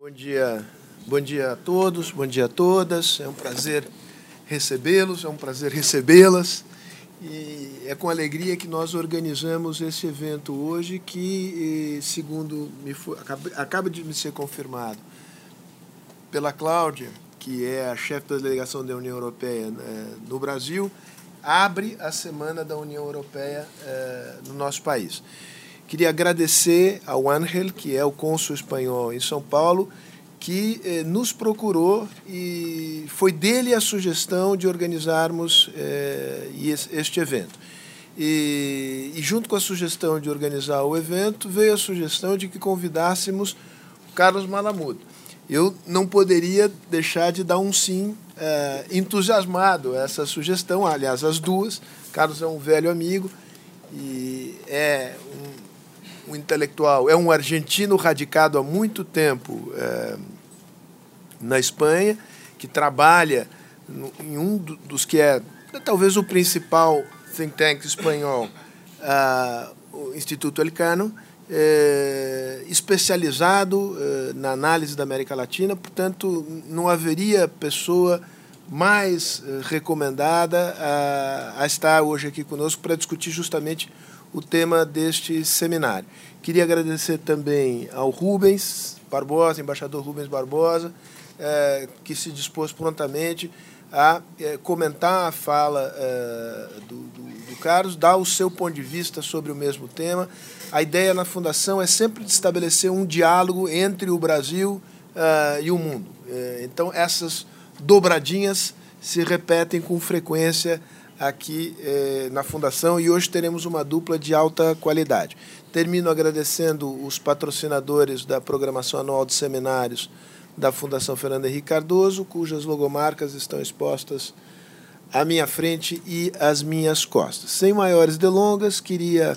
Bom dia, bom dia a todos, bom dia a todas. É um prazer recebê-los, é um prazer recebê-las. E é com alegria que nós organizamos esse evento hoje, que, eh, segundo me foi, acaba, de me ser confirmado pela Cláudia, que é a chefe da delegação da União Europeia né, no Brasil, abre a Semana da União Europeia eh, no nosso país. Queria agradecer ao Ángel, que é o cônsul espanhol em São Paulo, que eh, nos procurou e foi dele a sugestão de organizarmos eh, este evento. E, e, junto com a sugestão de organizar o evento, veio a sugestão de que convidássemos o Carlos Malamudo. Eu não poderia deixar de dar um sim eh, entusiasmado a essa sugestão, aliás, as duas. Carlos é um velho amigo e é um um intelectual, é um argentino radicado há muito tempo é, na Espanha, que trabalha no, em um dos que é talvez o principal think tank espanhol, uh, o Instituto Elcano, é, especializado é, na análise da América Latina, portanto, não haveria pessoa mais recomendada a, a estar hoje aqui conosco para discutir justamente o tema deste seminário. Queria agradecer também ao Rubens Barbosa, embaixador Rubens Barbosa, é, que se dispôs prontamente a é, comentar a fala é, do, do, do, Carlos, dar o seu ponto de vista sobre o mesmo tema. A ideia na Fundação é sempre de estabelecer um diálogo entre o Brasil e o mundo. então, essas dobradinhas se repetem com frequência aqui eh, na Fundação e hoje teremos uma dupla de alta qualidade. Termino agradecendo os patrocinadores da programação anual de seminários da Fundação Fernando Henrique Cardoso, cujas logomarcas estão expostas à minha frente e às minhas costas. Sem maiores delongas, queria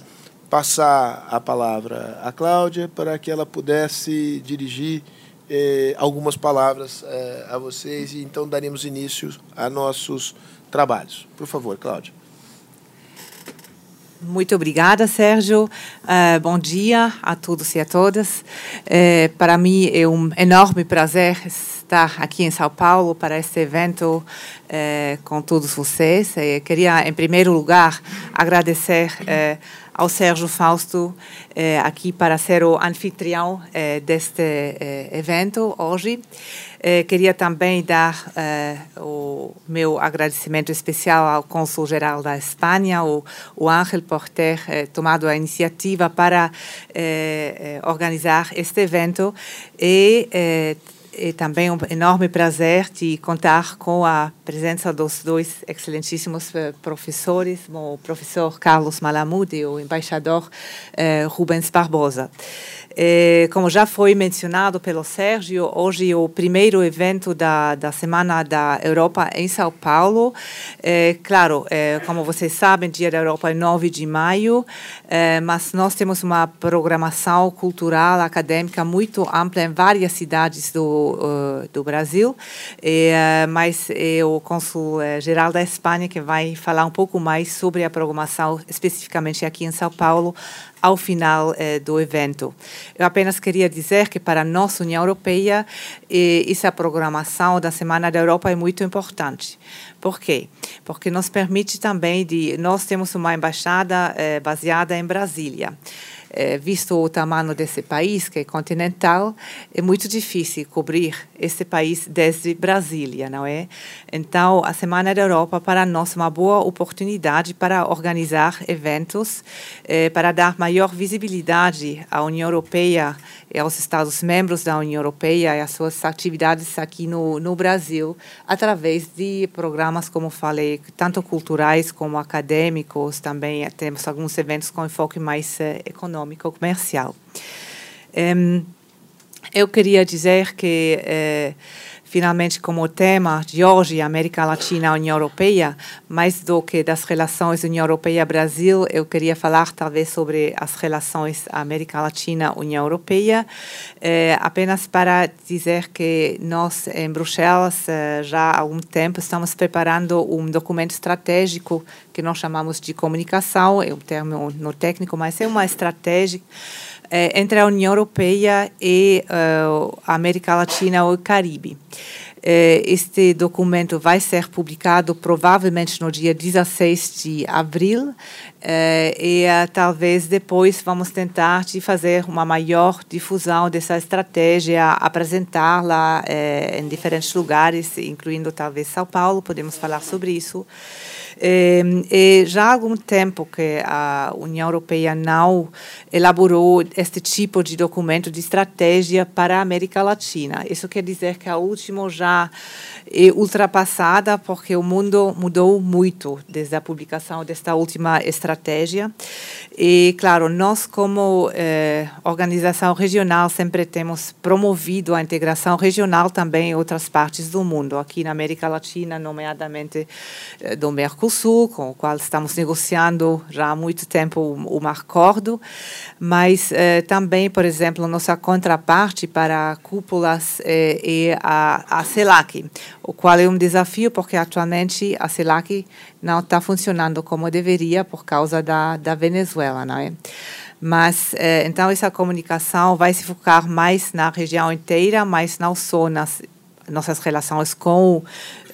passar a palavra à Cláudia para que ela pudesse dirigir eh, algumas palavras eh, a vocês e então daremos início a nossos trabalhos. Por favor, Cláudia. Muito obrigada, Sérgio. Uh, bom dia a todos e a todas. Uh, para mim é um enorme prazer estar aqui em São Paulo para este evento uh, com todos vocês. Queria, em primeiro lugar, agradecer ao Sérgio Fausto aqui para ser o anfitrião deste evento hoje. Eh, queria também dar eh, o meu agradecimento especial ao Cônsul-Geral da Espanha, o, o Ángel, por ter eh, tomado a iniciativa para organizar este evento e é também um enorme prazer de contar com a presença dos dois excelentíssimos professores, o professor Carlos Malamud e o embaixador Rubens Barbosa. É, como já foi mencionado pelo Sérgio, hoje é o primeiro evento da, da Semana da Europa em São Paulo. É, claro, como vocês sabem, Dia da Europa é 9 de maio, mas nós temos uma programação cultural, acadêmica muito ampla em várias cidades do, uh, do Brasil, mas é o cônsul-geral da Espanha que vai falar um pouco mais sobre a programação, especificamente aqui em São Paulo, ao final eh, do evento. Eu apenas queria dizer que para nossa União Europeia eh, essa programação da Semana da Europa é muito importante. Por quê? Porque nos permite também de nós temos uma embaixada eh, baseada em Brasília é, visto o tamanho desse país, que é continental, é muito difícil cobrir esse país desde Brasília, não é? Então, a Semana da Europa para nós é uma boa oportunidade para organizar eventos, é, para dar maior visibilidade à União Europeia e aos Estados-membros da União Europeia e às suas atividades aqui no, no Brasil, através de programas, como falei, tanto culturais como acadêmicos, também temos alguns eventos com enfoque mais eh, econômico, comercial. Um, eu queria dizer que eh, finalmente como tema de hoje, América Latina União Europeia, mais do que das relações União Europeia-Brasil, eu queria falar talvez sobre as relações América Latina-União Europeia, eh, apenas para dizer que nós em Bruxelas eh, já há algum tempo estamos preparando um documento estratégico que nós chamamos de comunicação, é um termo no técnico, mas é uma estratégia eh, entre a União Europeia e uh, a América Latina ou o Caribe. Eh, este documento vai ser publicado provavelmente no dia 16 de abril eh, e eh, talvez depois vamos tentar de fazer uma maior difusão dessa estratégia, apresentá-la em diferentes lugares, incluindo talvez São Paulo, podemos falar sobre isso. E, já há algum tempo que a União Europeia não elaborou este tipo de documento de estratégia para a América Latina. Isso quer dizer que a última já é ultrapassada porque o mundo mudou muito desde a publicação desta última estratégia. E, claro, nós, como eh, organização regional, sempre temos promovido a integração regional também em outras partes do mundo, aqui na América Latina, nomeadamente eh, do Mercosul, com o qual estamos negociando já há muito tempo um, um acordo, mas eh, também, por exemplo, nossa contraparte para cúpulas é a, a CELAC, o qual é um desafio porque atualmente a CELAC não está funcionando como deveria por causa da, da Venezuela, não é? Mas, eh, então, essa comunicação vai se focar mais na região inteira, mas não só nas nossas relações com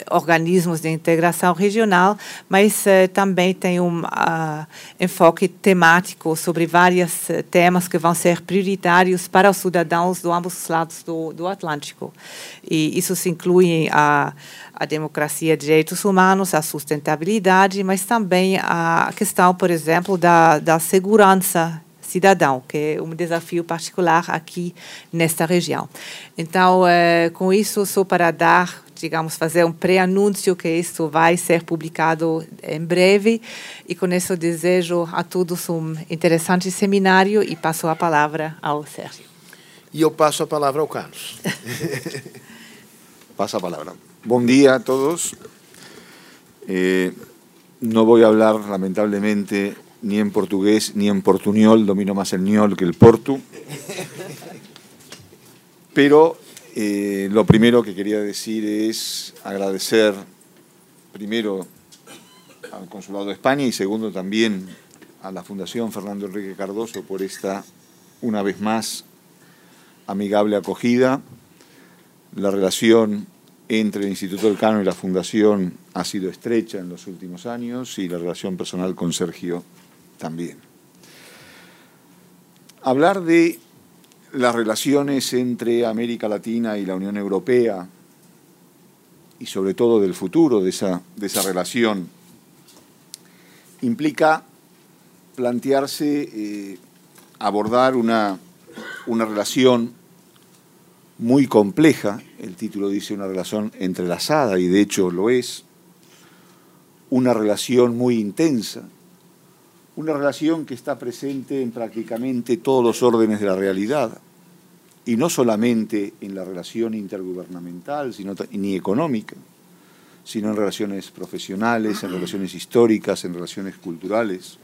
organismos de integração regional, mas uh, também tem um uh, enfoque temático sobre vários uh, temas que vão ser prioritários para os cidadãos de ambos os lados do, do Atlântico. E isso se inclui a, a democracia, direitos humanos, a sustentabilidade, mas também a questão, por exemplo, da, da segurança cidadão, que é um desafio particular aqui nesta região. Então, com isso, só para dar digamos, fazer um pré-anúncio que isso vai ser publicado em breve. E com isso desejo a todos um interessante seminário e passo a palavra ao Sérgio. E eu passo a palavra ao Carlos. Pasa a palavra. Bom dia a todos. Eh, no voy a hablar, lamentablemente, ni en portugués ni en portuñol, domino más el ñol que el portu. Pero eh, lo primero que quería decir es agradecer primero al Consulado de España y segundo también a la Fundación Fernando Enrique Cardoso por esta, una vez más, amigable acogida. La relación entre el Instituto del Cano y la Fundación ha sido estrecha en los últimos años y la relación personal con Sergio también. Hablar de las relaciones entre América Latina y la Unión Europea y sobre todo del futuro de esa, de esa relación implica plantearse eh, abordar una, una relación muy compleja, el título dice una relación entrelazada y de hecho lo es, una relación muy intensa, una relación que está presente en prácticamente todos los órdenes de la realidad, y no solamente en la relación intergubernamental sino, ni económica, sino en relaciones profesionales, en relaciones históricas, en relaciones culturales.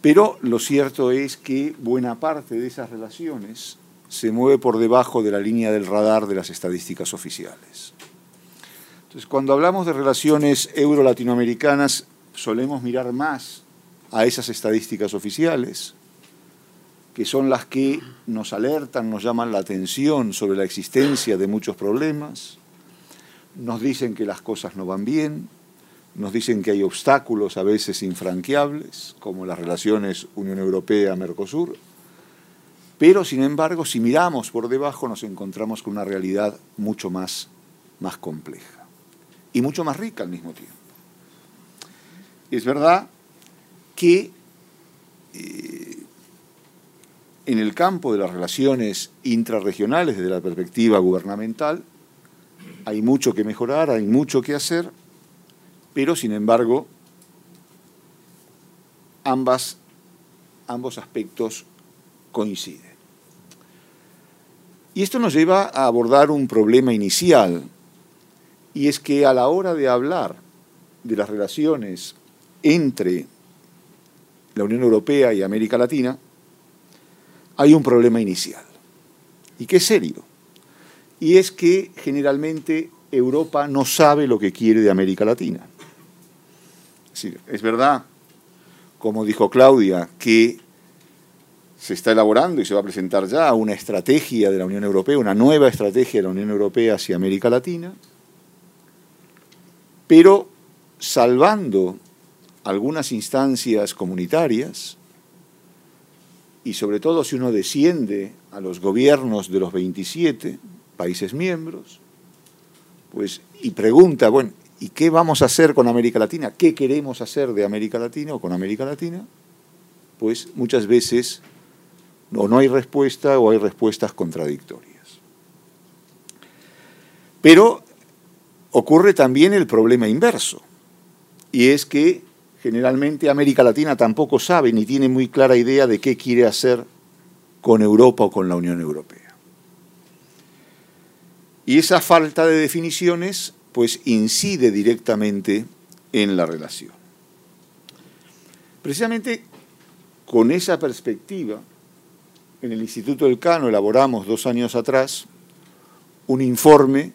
Pero lo cierto es que buena parte de esas relaciones se mueve por debajo de la línea del radar de las estadísticas oficiales. Entonces, cuando hablamos de relaciones euro-latinoamericanas, solemos mirar más a esas estadísticas oficiales, que son las que nos alertan, nos llaman la atención sobre la existencia de muchos problemas, nos dicen que las cosas no van bien, nos dicen que hay obstáculos a veces infranqueables, como las relaciones Unión Europea-Mercosur, pero sin embargo, si miramos por debajo, nos encontramos con una realidad mucho más, más compleja y mucho más rica al mismo tiempo. Es verdad que eh, en el campo de las relaciones intrarregionales desde la perspectiva gubernamental hay mucho que mejorar, hay mucho que hacer, pero sin embargo ambas, ambos aspectos coinciden. Y esto nos lleva a abordar un problema inicial, y es que a la hora de hablar de las relaciones entre la Unión Europea y América Latina, hay un problema inicial, y que es serio, y es que generalmente Europa no sabe lo que quiere de América Latina. Es, es verdad, como dijo Claudia, que se está elaborando y se va a presentar ya una estrategia de la Unión Europea, una nueva estrategia de la Unión Europea hacia América Latina, pero salvando algunas instancias comunitarias y sobre todo si uno desciende a los gobiernos de los 27 países miembros, pues y pregunta, bueno, ¿y qué vamos a hacer con América Latina? ¿Qué queremos hacer de América Latina o con América Latina? Pues muchas veces o no hay respuesta o hay respuestas contradictorias. Pero ocurre también el problema inverso, y es que generalmente América Latina tampoco sabe ni tiene muy clara idea de qué quiere hacer con Europa o con la Unión Europea. Y esa falta de definiciones pues incide directamente en la relación. Precisamente con esa perspectiva, en el Instituto del Cano elaboramos dos años atrás un informe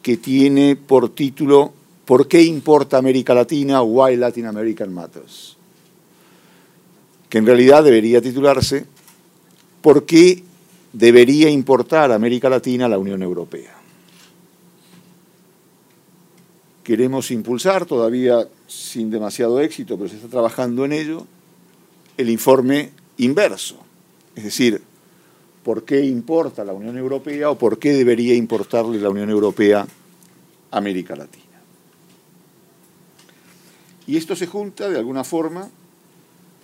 que tiene por título ¿Por qué importa América Latina? Why Latin American Matters. Que en realidad debería titularse ¿Por qué debería importar América Latina a la Unión Europea? Queremos impulsar, todavía sin demasiado éxito, pero se está trabajando en ello, el informe inverso. Es decir, ¿por qué importa la Unión Europea o por qué debería importarle la Unión Europea a América Latina? Y esto se junta de alguna forma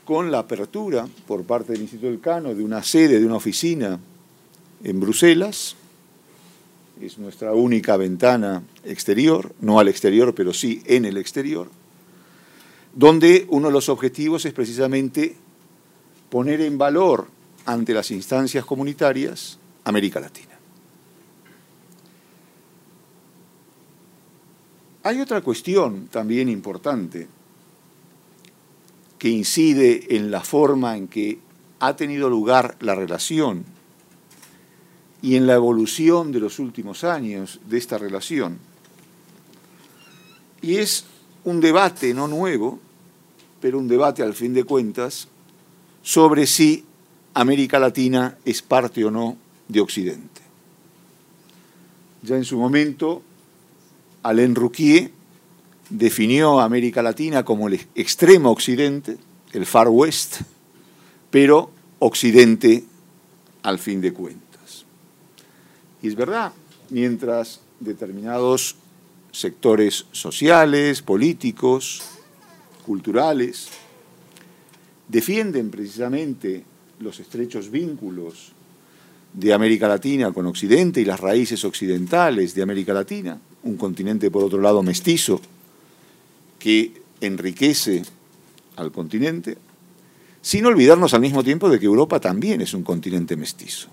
con la apertura por parte del Instituto del Cano de una sede, de una oficina en Bruselas. Es nuestra única ventana exterior, no al exterior, pero sí en el exterior, donde uno de los objetivos es precisamente poner en valor ante las instancias comunitarias América Latina. Hay otra cuestión también importante que incide en la forma en que ha tenido lugar la relación y en la evolución de los últimos años de esta relación. Y es un debate no nuevo, pero un debate al fin de cuentas sobre si América Latina es parte o no de Occidente. Ya en su momento Alain Rouquier definió a América Latina como el extremo occidente, el Far West, pero occidente al fin de cuentas. Y es verdad, mientras determinados sectores sociales, políticos, culturales, defienden precisamente los estrechos vínculos de América Latina con Occidente y las raíces occidentales de América Latina, un continente por otro lado mestizo que enriquece al continente, sin olvidarnos al mismo tiempo de que Europa también es un continente mestizo.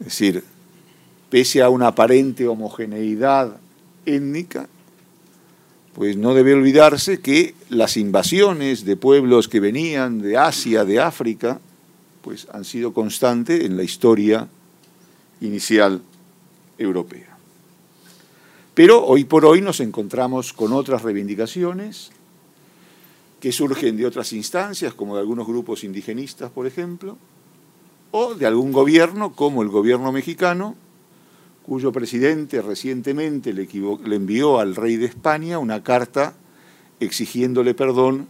Es decir, pese a una aparente homogeneidad étnica, pues no debe olvidarse que las invasiones de pueblos que venían de Asia, de África, pues han sido constantes en la historia inicial europea. Pero hoy por hoy nos encontramos con otras reivindicaciones que surgen de otras instancias, como de algunos grupos indigenistas, por ejemplo, o de algún gobierno, como el gobierno mexicano, cuyo presidente recientemente le, envió al rey de España una carta exigiéndole perdón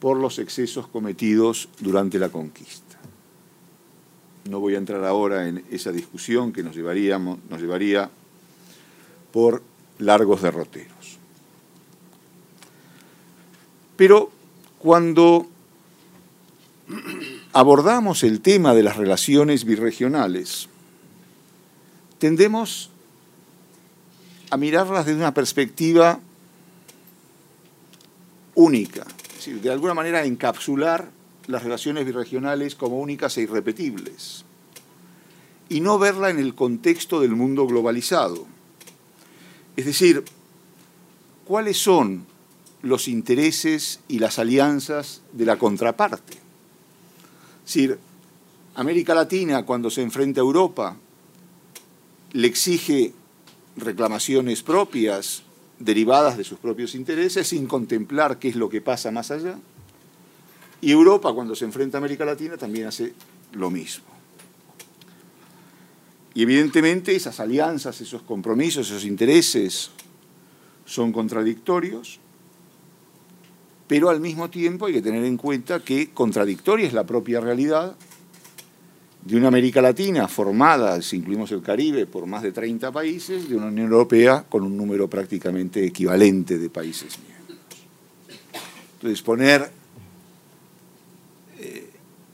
por los excesos cometidos durante la conquista. No voy a entrar ahora en esa discusión que nos, llevaríamos, nos llevaría por largos derroteros. Pero cuando abordamos el tema de las relaciones birregionales, tendemos a mirarlas desde una perspectiva única, es decir, de alguna manera encapsular las relaciones birregionales como únicas e irrepetibles, y no verla en el contexto del mundo globalizado. Es decir, ¿cuáles son los intereses y las alianzas de la contraparte? Es decir, América Latina, cuando se enfrenta a Europa, le exige reclamaciones propias derivadas de sus propios intereses sin contemplar qué es lo que pasa más allá. Y Europa, cuando se enfrenta a América Latina, también hace lo mismo. Y evidentemente esas alianzas, esos compromisos, esos intereses son contradictorios, pero al mismo tiempo hay que tener en cuenta que contradictoria es la propia realidad de una América Latina formada, si incluimos el Caribe, por más de 30 países, de una Unión Europea con un número prácticamente equivalente de países miembros. Entonces, poner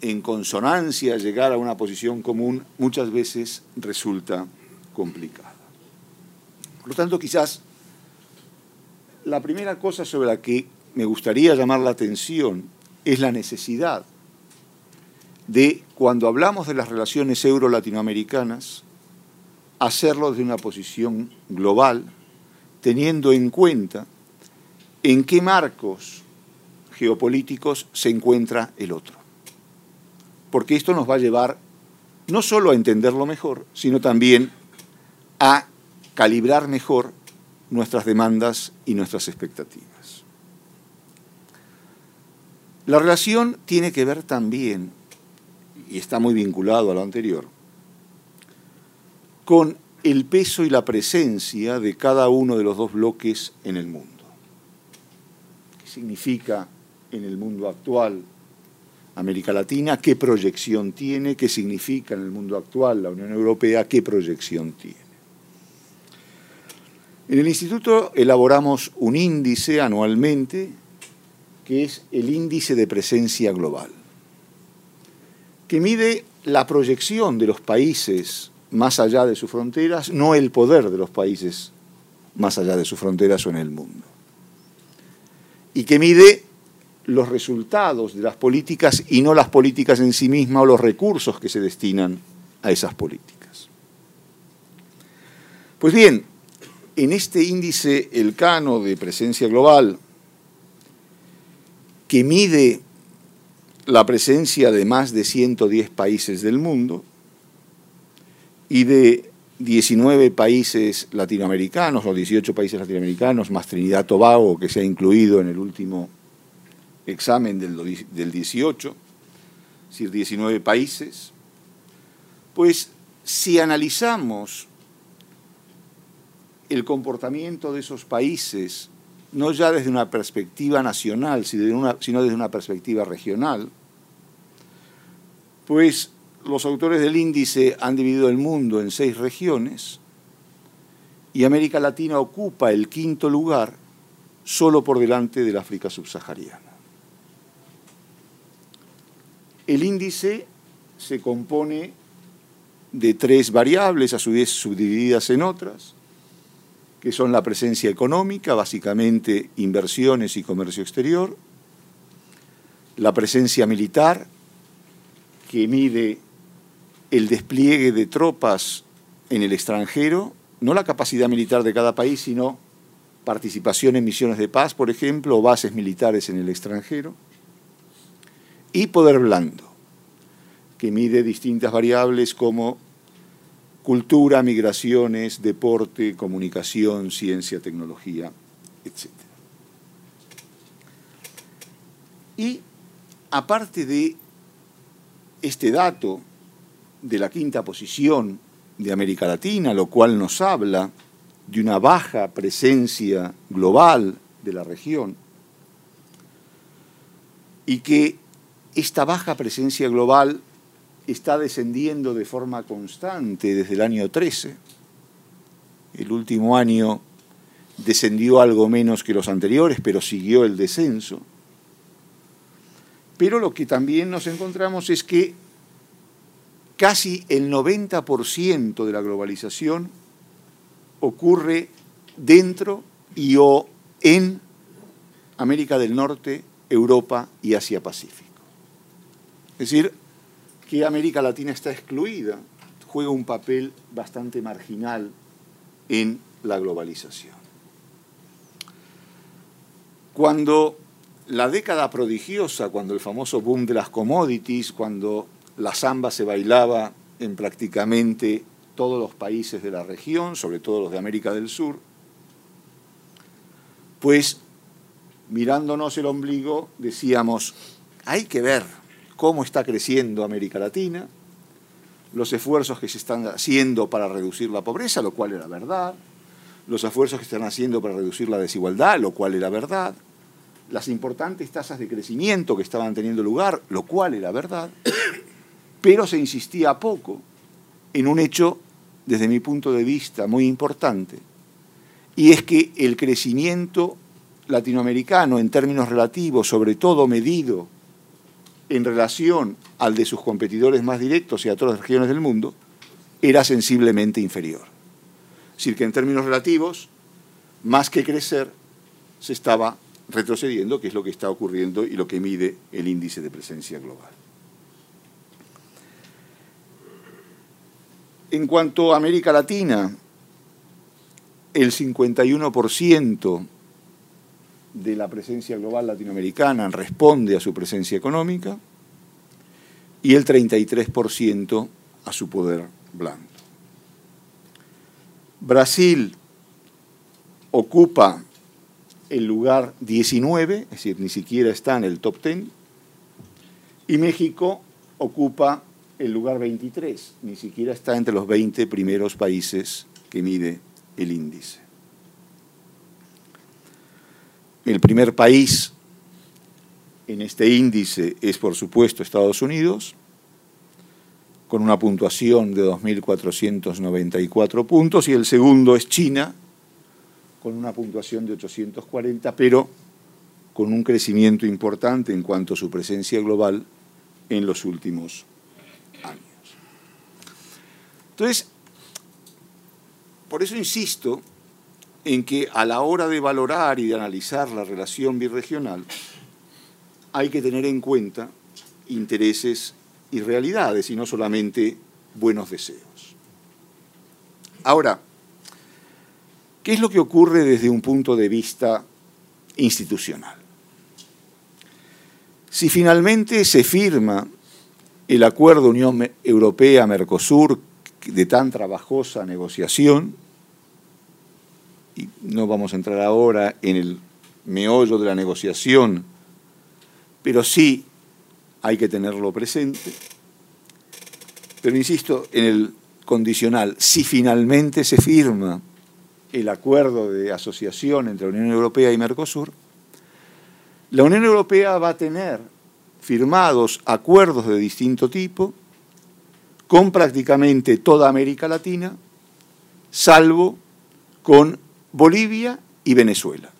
en consonancia, llegar a una posición común, muchas veces resulta complicada. Por lo tanto, quizás la primera cosa sobre la que me gustaría llamar la atención es la necesidad de, cuando hablamos de las relaciones euro-latinoamericanas, hacerlo desde una posición global, teniendo en cuenta en qué marcos geopolíticos se encuentra el otro. Porque esto nos va a llevar no solo a entenderlo mejor, sino también a calibrar mejor nuestras demandas y nuestras expectativas. La relación tiene que ver también y está muy vinculado a lo anterior, con el peso y la presencia de cada uno de los dos bloques en el mundo. ¿Qué significa en el mundo actual América Latina? ¿Qué proyección tiene? ¿Qué significa en el mundo actual la Unión Europea? ¿Qué proyección tiene? En el instituto elaboramos un índice anualmente que es el índice de presencia global que mide la proyección de los países más allá de sus fronteras, no el poder de los países más allá de sus fronteras o en el mundo. Y que mide los resultados de las políticas y no las políticas en sí mismas o los recursos que se destinan a esas políticas. Pues bien, en este índice el cano de presencia global, que mide la presencia de más de 110 países del mundo y de 19 países latinoamericanos o 18 países latinoamericanos, más Trinidad Tobago, que se ha incluido en el último examen del, del 18, es decir, 19 países, pues si analizamos el comportamiento de esos países, no ya desde una perspectiva nacional, sino desde una perspectiva regional, pues los autores del índice han dividido el mundo en seis regiones y América Latina ocupa el quinto lugar solo por delante del África subsahariana. El índice se compone de tres variables, a su vez subdivididas en otras, que son la presencia económica, básicamente inversiones y comercio exterior, la presencia militar, que mide el despliegue de tropas en el extranjero, no la capacidad militar de cada país, sino participación en misiones de paz, por ejemplo, o bases militares en el extranjero, y poder blando, que mide distintas variables como cultura, migraciones, deporte, comunicación, ciencia, tecnología, etc. Y aparte de este dato de la quinta posición de América Latina, lo cual nos habla de una baja presencia global de la región, y que esta baja presencia global está descendiendo de forma constante desde el año 13. El último año descendió algo menos que los anteriores, pero siguió el descenso. Pero lo que también nos encontramos es que casi el 90% de la globalización ocurre dentro y o en América del Norte, Europa y Asia Pacífico. Es decir, que América Latina está excluida, juega un papel bastante marginal en la globalización. Cuando la década prodigiosa, cuando el famoso boom de las commodities, cuando la samba se bailaba en prácticamente todos los países de la región, sobre todo los de América del Sur, pues mirándonos el ombligo decíamos, hay que ver cómo está creciendo América Latina, los esfuerzos que se están haciendo para reducir la pobreza, lo cual era verdad, los esfuerzos que se están haciendo para reducir la desigualdad, lo cual era verdad, las importantes tasas de crecimiento que estaban teniendo lugar, lo cual era verdad, pero se insistía poco en un hecho, desde mi punto de vista, muy importante, y es que el crecimiento latinoamericano en términos relativos, sobre todo medido en relación al de sus competidores más directos y a todas las regiones del mundo, era sensiblemente inferior. Es decir, que en términos relativos, más que crecer, se estaba retrocediendo, que es lo que está ocurriendo y lo que mide el índice de presencia global. En cuanto a América Latina, el 51% de la presencia global latinoamericana responde a su presencia económica y el 33% a su poder blando. Brasil ocupa el lugar 19, es decir, ni siquiera está en el top 10, y México ocupa el lugar 23, ni siquiera está entre los 20 primeros países que mide el índice. El primer país en este índice es, por supuesto, Estados Unidos, con una puntuación de 2.494 puntos, y el segundo es China, con una puntuación de 840, pero con un crecimiento importante en cuanto a su presencia global en los últimos años. Entonces, por eso insisto en que a la hora de valorar y de analizar la relación birregional, hay que tener en cuenta intereses y realidades y no solamente buenos deseos. Ahora, ¿qué es lo que ocurre desde un punto de vista institucional? Si finalmente se firma el acuerdo Unión Europea-Mercosur de tan trabajosa negociación, y no vamos a entrar ahora en el meollo de la negociación, pero sí hay que tenerlo presente. Pero insisto en el condicional, si finalmente se firma el acuerdo de asociación entre la Unión Europea y Mercosur, la Unión Europea va a tener firmados acuerdos de distinto tipo con prácticamente toda América Latina, salvo con Bolivia y Venezuela.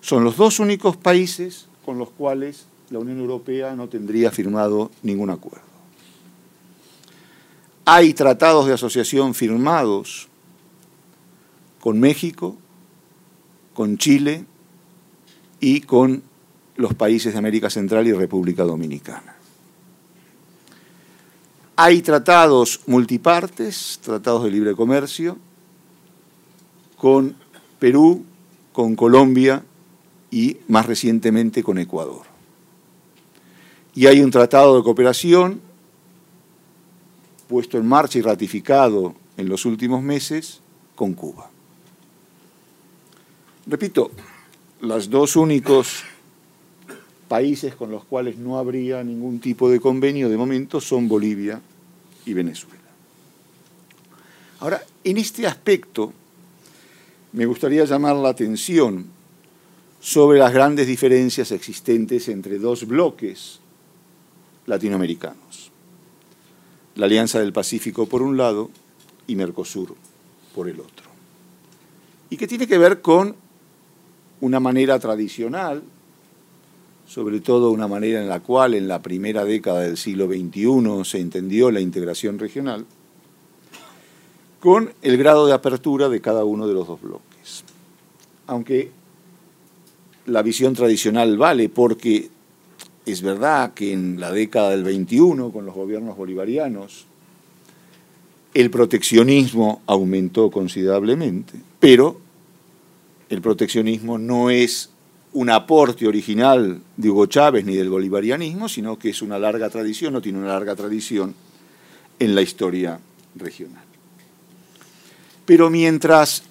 Son los dos únicos países con los cuales la Unión Europea no tendría firmado ningún acuerdo. Hay tratados de asociación firmados con México, con Chile y con los países de América Central y República Dominicana. Hay tratados multipartes, tratados de libre comercio, con Perú, con Colombia y más recientemente con Ecuador. Y hay un tratado de cooperación puesto en marcha y ratificado en los últimos meses con Cuba. Repito, los dos únicos países con los cuales no habría ningún tipo de convenio de momento son Bolivia y Venezuela. Ahora, en este aspecto, me gustaría llamar la atención sobre las grandes diferencias existentes entre dos bloques latinoamericanos. La Alianza del Pacífico por un lado y Mercosur por el otro. Y que tiene que ver con una manera tradicional, sobre todo una manera en la cual en la primera década del siglo XXI se entendió la integración regional, con el grado de apertura de cada uno de los dos bloques. Aunque la visión tradicional vale porque es verdad que en la década del 21, con los gobiernos bolivarianos, el proteccionismo aumentó considerablemente, pero el proteccionismo no es un aporte original de Hugo Chávez ni del bolivarianismo, sino que es una larga tradición, no tiene una larga tradición en la historia regional. Pero mientras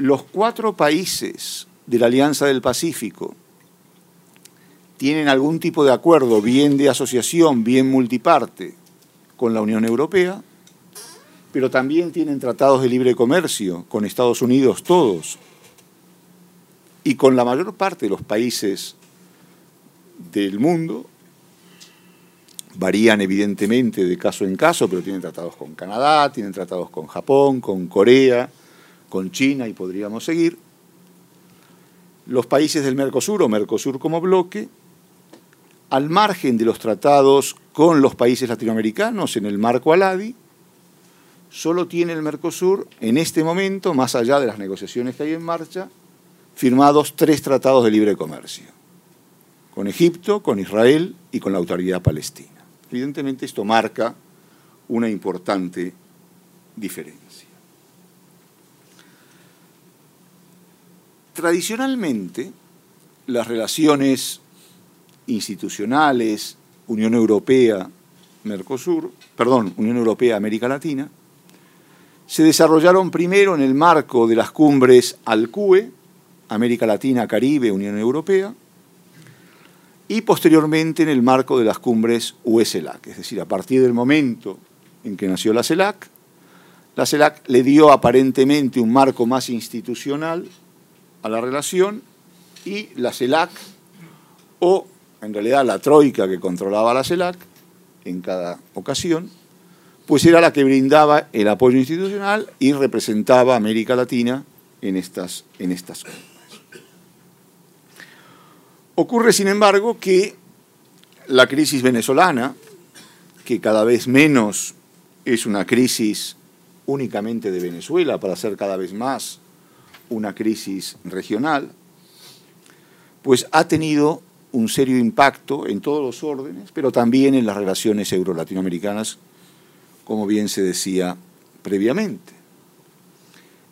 los cuatro países de la Alianza del Pacífico tienen algún tipo de acuerdo, bien de asociación, bien multiparte, con la Unión Europea, pero también tienen tratados de libre comercio con Estados Unidos todos y con la mayor parte de los países del mundo. Varían evidentemente de caso en caso, pero tienen tratados con Canadá, tienen tratados con Japón, con Corea, con China y podríamos seguir. Los países del Mercosur o Mercosur como bloque, al margen de los tratados con los países latinoamericanos en el marco ALADI, solo tiene el Mercosur en este momento, más allá de las negociaciones que hay en marcha, firmados tres tratados de libre comercio, con Egipto, con Israel y con la autoridad palestina. Evidentemente esto marca una importante diferencia. Tradicionalmente, las relaciones institucionales, Unión Europea, Mercosur, perdón, Unión Europea, América Latina, se desarrollaron primero en el marco de las cumbres ALCUE, América Latina, Caribe, Unión Europea, y posteriormente en el marco de las cumbres UE-CELAC. Es decir, a partir del momento en que nació la CELAC, la CELAC le dio aparentemente un marco más institucional a la relación y la CELAC, o en realidad la troika que controlaba la CELAC en cada ocasión, pues era la que brindaba el apoyo institucional y representaba a América Latina en estas, en estas Ocurre, sin embargo, que la crisis venezolana, que cada vez menos es una crisis únicamente de Venezuela, para ser cada vez más una crisis regional, pues ha tenido un serio impacto en todos los órdenes, pero también en las relaciones euro-latinoamericanas como bien se decía previamente.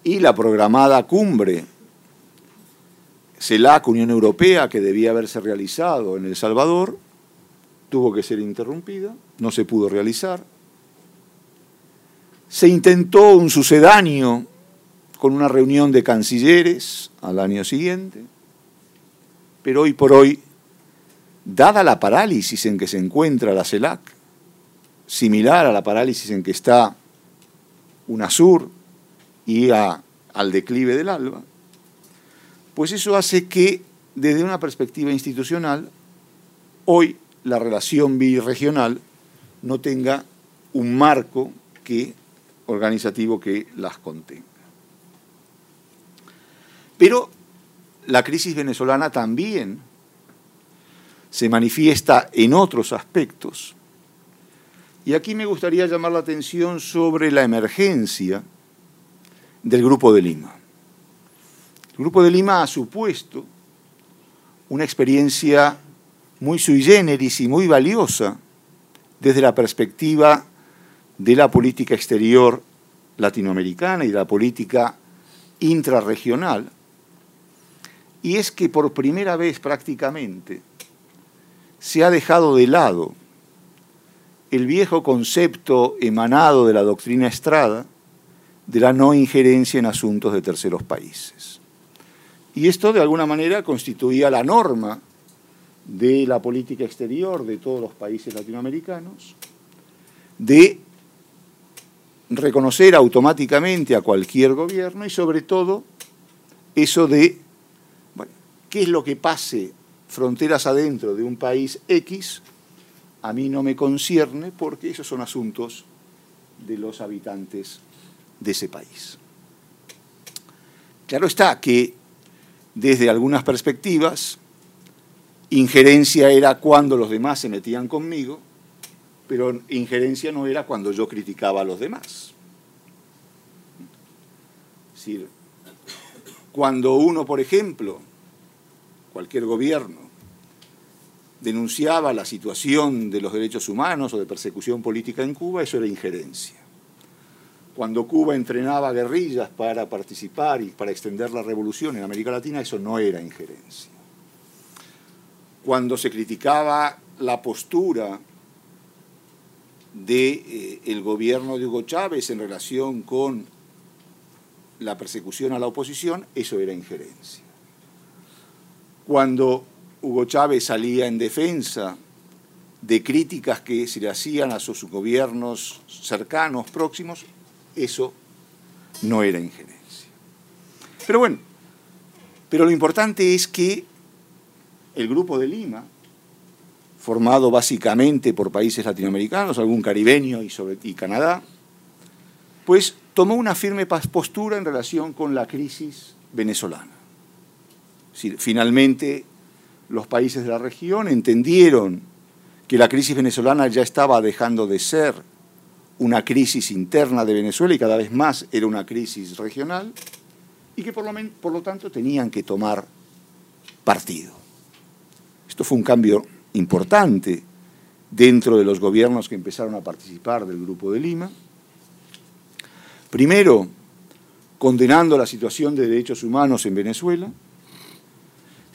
Y la programada cumbre CELAC Unión Europea, que debía haberse realizado en El Salvador, tuvo que ser interrumpida, no se pudo realizar. Se intentó un sucedáneo con una reunión de cancilleres al año siguiente, pero hoy por hoy, dada la parálisis en que se encuentra la CELAC, similar a la parálisis en que está UNASUR y al declive del ALBA, pues eso hace que desde una perspectiva institucional, hoy la relación birregional no tenga un marco que, organizativo que las contenga. Pero la crisis venezolana también se manifiesta en otros aspectos y aquí me gustaría llamar la atención sobre la emergencia del Grupo de Lima. El Grupo de Lima ha supuesto una experiencia muy sui generis y muy valiosa desde la perspectiva de la política exterior latinoamericana y de la política intrarregional, y es que por primera vez prácticamente se ha dejado de lado el viejo concepto emanado de la doctrina Estrada de la no injerencia en asuntos de terceros países. Y esto de alguna manera constituía la norma de la política exterior de todos los países latinoamericanos, de reconocer automáticamente a cualquier gobierno y sobre todo eso de, qué es lo que pase fronteras adentro de un país X a mí no me concierne porque esos son asuntos de los habitantes de ese país. Claro está que desde algunas perspectivas, injerencia era cuando los demás se metían conmigo, pero injerencia no era cuando yo criticaba a los demás. Es decir, cuando uno, por ejemplo, cualquier gobierno, denunciaba la situación de los derechos humanos o de persecución política en Cuba, eso era injerencia. Cuando Cuba entrenaba guerrillas para participar y para extender la revolución en América Latina, eso no era injerencia. Cuando se criticaba la postura del de, eh, gobierno de Hugo Chávez en relación con la persecución a la oposición, eso era injerencia. Cuando Hugo Chávez salía en defensa de críticas que se le hacían a sus gobiernos cercanos, próximos, eso no era injerencia. Pero bueno, pero lo importante es que el Grupo de Lima, formado básicamente por países latinoamericanos, algún caribeño y, y Canadá, pues tomó una firme postura en relación con la crisis venezolana. Finalmente, los países de la región entendieron que la crisis venezolana ya estaba dejando de ser una crisis interna de Venezuela y cada vez más era una crisis regional, y que por lo, por lo tanto tenían que tomar partido. Esto fue un cambio importante dentro de los gobiernos que empezaron a participar del Grupo de Lima. Primero, condenando la situación de derechos humanos en Venezuela.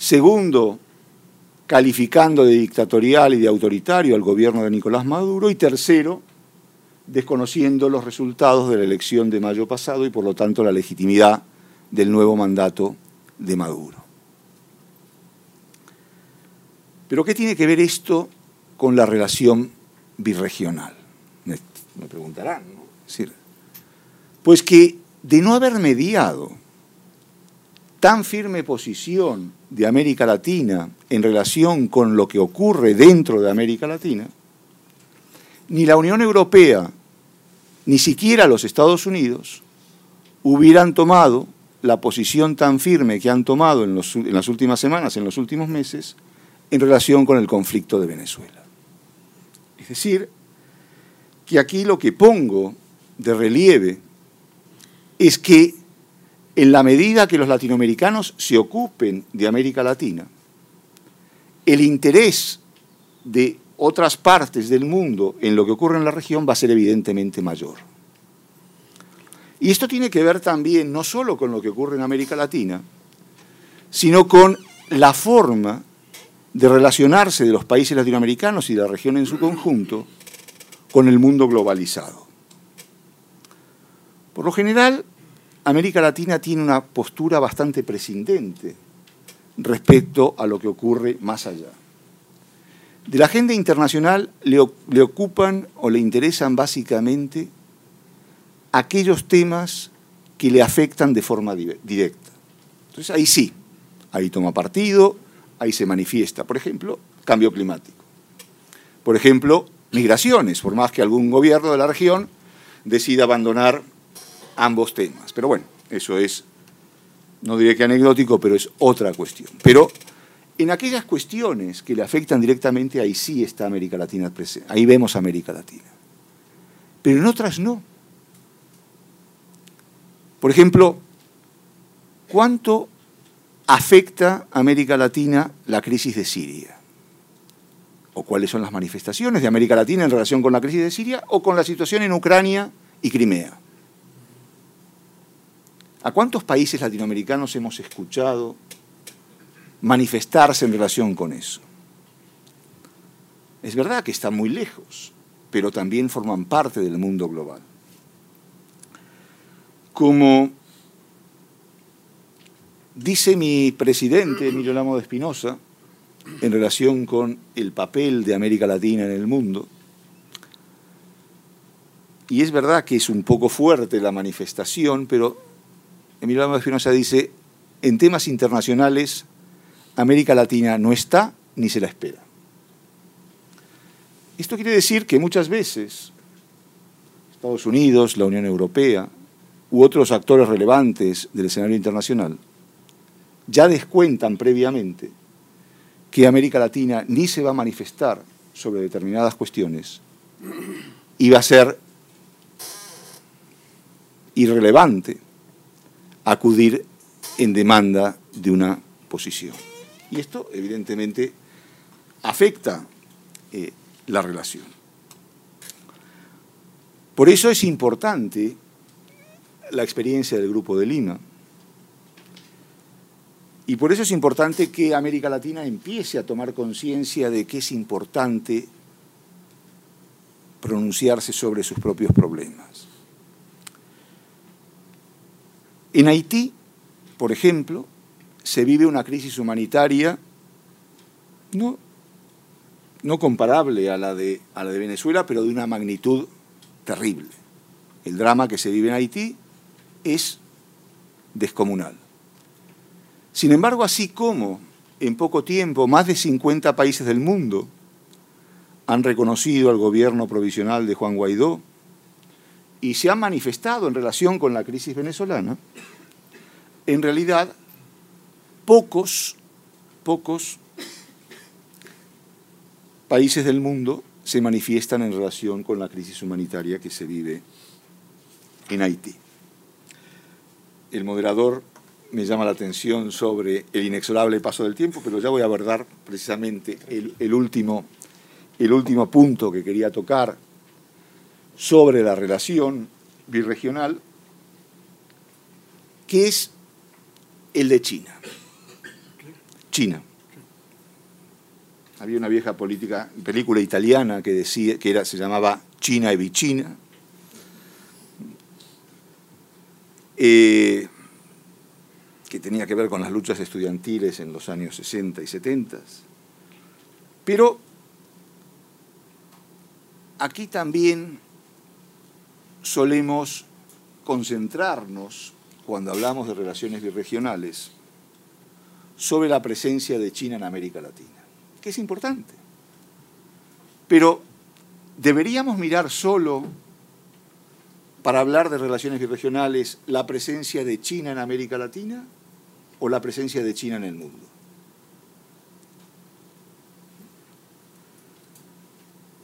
Segundo, calificando de dictatorial y de autoritario al gobierno de Nicolás Maduro. Y tercero, desconociendo los resultados de la elección de mayo pasado y por lo tanto la legitimidad del nuevo mandato de Maduro. Pero ¿qué tiene que ver esto con la relación birregional? Me, preguntarán, ¿no? pues que de no haber mediado tan firme posición de América Latina en relación con lo que ocurre dentro de América Latina, ni la Unión Europea, ni siquiera los Estados Unidos hubieran tomado la posición tan firme que han tomado en, las últimas semanas, en los últimos meses, en relación con el conflicto de Venezuela. Es decir, que aquí lo que pongo de relieve es que en la medida que los latinoamericanos se ocupen de América Latina, el interés de otras partes del mundo en lo que ocurre en la región va a ser evidentemente mayor. Y esto tiene que ver también no solo con lo que ocurre en América Latina, sino con la forma de relacionarse de los países latinoamericanos y de la región en su conjunto con el mundo globalizado. Por lo general, América Latina tiene una postura bastante prescindente respecto a lo que ocurre más allá. De la agenda internacional le, le ocupan o le interesan básicamente aquellos temas que le afectan de forma directa. Entonces ahí sí, ahí toma partido, ahí se manifiesta. Por ejemplo, cambio climático. Por ejemplo, migraciones, por más que algún gobierno de la región decida abandonar ambos temas. Pero bueno, eso es, no diré que anecdótico, pero es otra cuestión. Pero en aquellas cuestiones que le afectan directamente, ahí sí está América Latina presente, ahí vemos América Latina. Pero en otras no. Por ejemplo, ¿cuánto afecta América Latina la crisis de Siria? ¿O cuáles son las manifestaciones de América Latina en relación con la crisis de Siria o con la situación en Ucrania y Crimea? ¿A cuántos países latinoamericanos hemos escuchado manifestarse en relación con eso? Es verdad que están muy lejos, pero también forman parte del mundo global como dice mi presidente, Emilio Lamo de Espinosa, en relación con el papel de América Latina en el mundo, y es verdad que es un poco fuerte la manifestación, pero Emilio de Espinosa dice, en temas internacionales, América Latina no está ni se la espera. Esto quiere decir que muchas veces Estados Unidos, la Unión Europea, u otros actores relevantes del escenario internacional ya descuentan previamente que América Latina ni se va a manifestar sobre determinadas cuestiones y va a ser irrelevante acudir en demanda de una posición. Y esto, evidentemente, afecta eh, la relación. Por eso es importante la experiencia del Grupo de Lima. Y por eso es importante que América Latina empiece a tomar conciencia de que es importante pronunciarse sobre sus propios problemas. En Haití, por ejemplo, se vive una crisis humanitaria no, no comparable a la, de, a la de Venezuela, pero de una magnitud terrible. El drama que se vive en Haití es descomunal. Sin embargo, así como en poco tiempo más de 50 países del mundo han reconocido al gobierno provisional de Juan Guaidó y se han manifestado en relación con la crisis venezolana, en realidad pocos, pocos países del mundo se manifiestan en relación con la crisis humanitaria que se vive en Haití. El moderador me llama la atención sobre el inexorable paso del tiempo, pero ya voy a abordar precisamente el, último, el último punto que quería tocar sobre la relación birregional, que es el de China. China. Había una vieja política, película italiana que decía que era, se llamaba China e Vicina. Eh, que tenía que ver con las luchas estudiantiles en los años 60 y 70. Pero aquí también solemos concentrarnos, cuando hablamos de relaciones birregionales, sobre la presencia de China en América Latina, que es importante. Pero deberíamos mirar solo, para hablar de relaciones birregionales, la presencia de China en América Latina o la presencia de China en el mundo.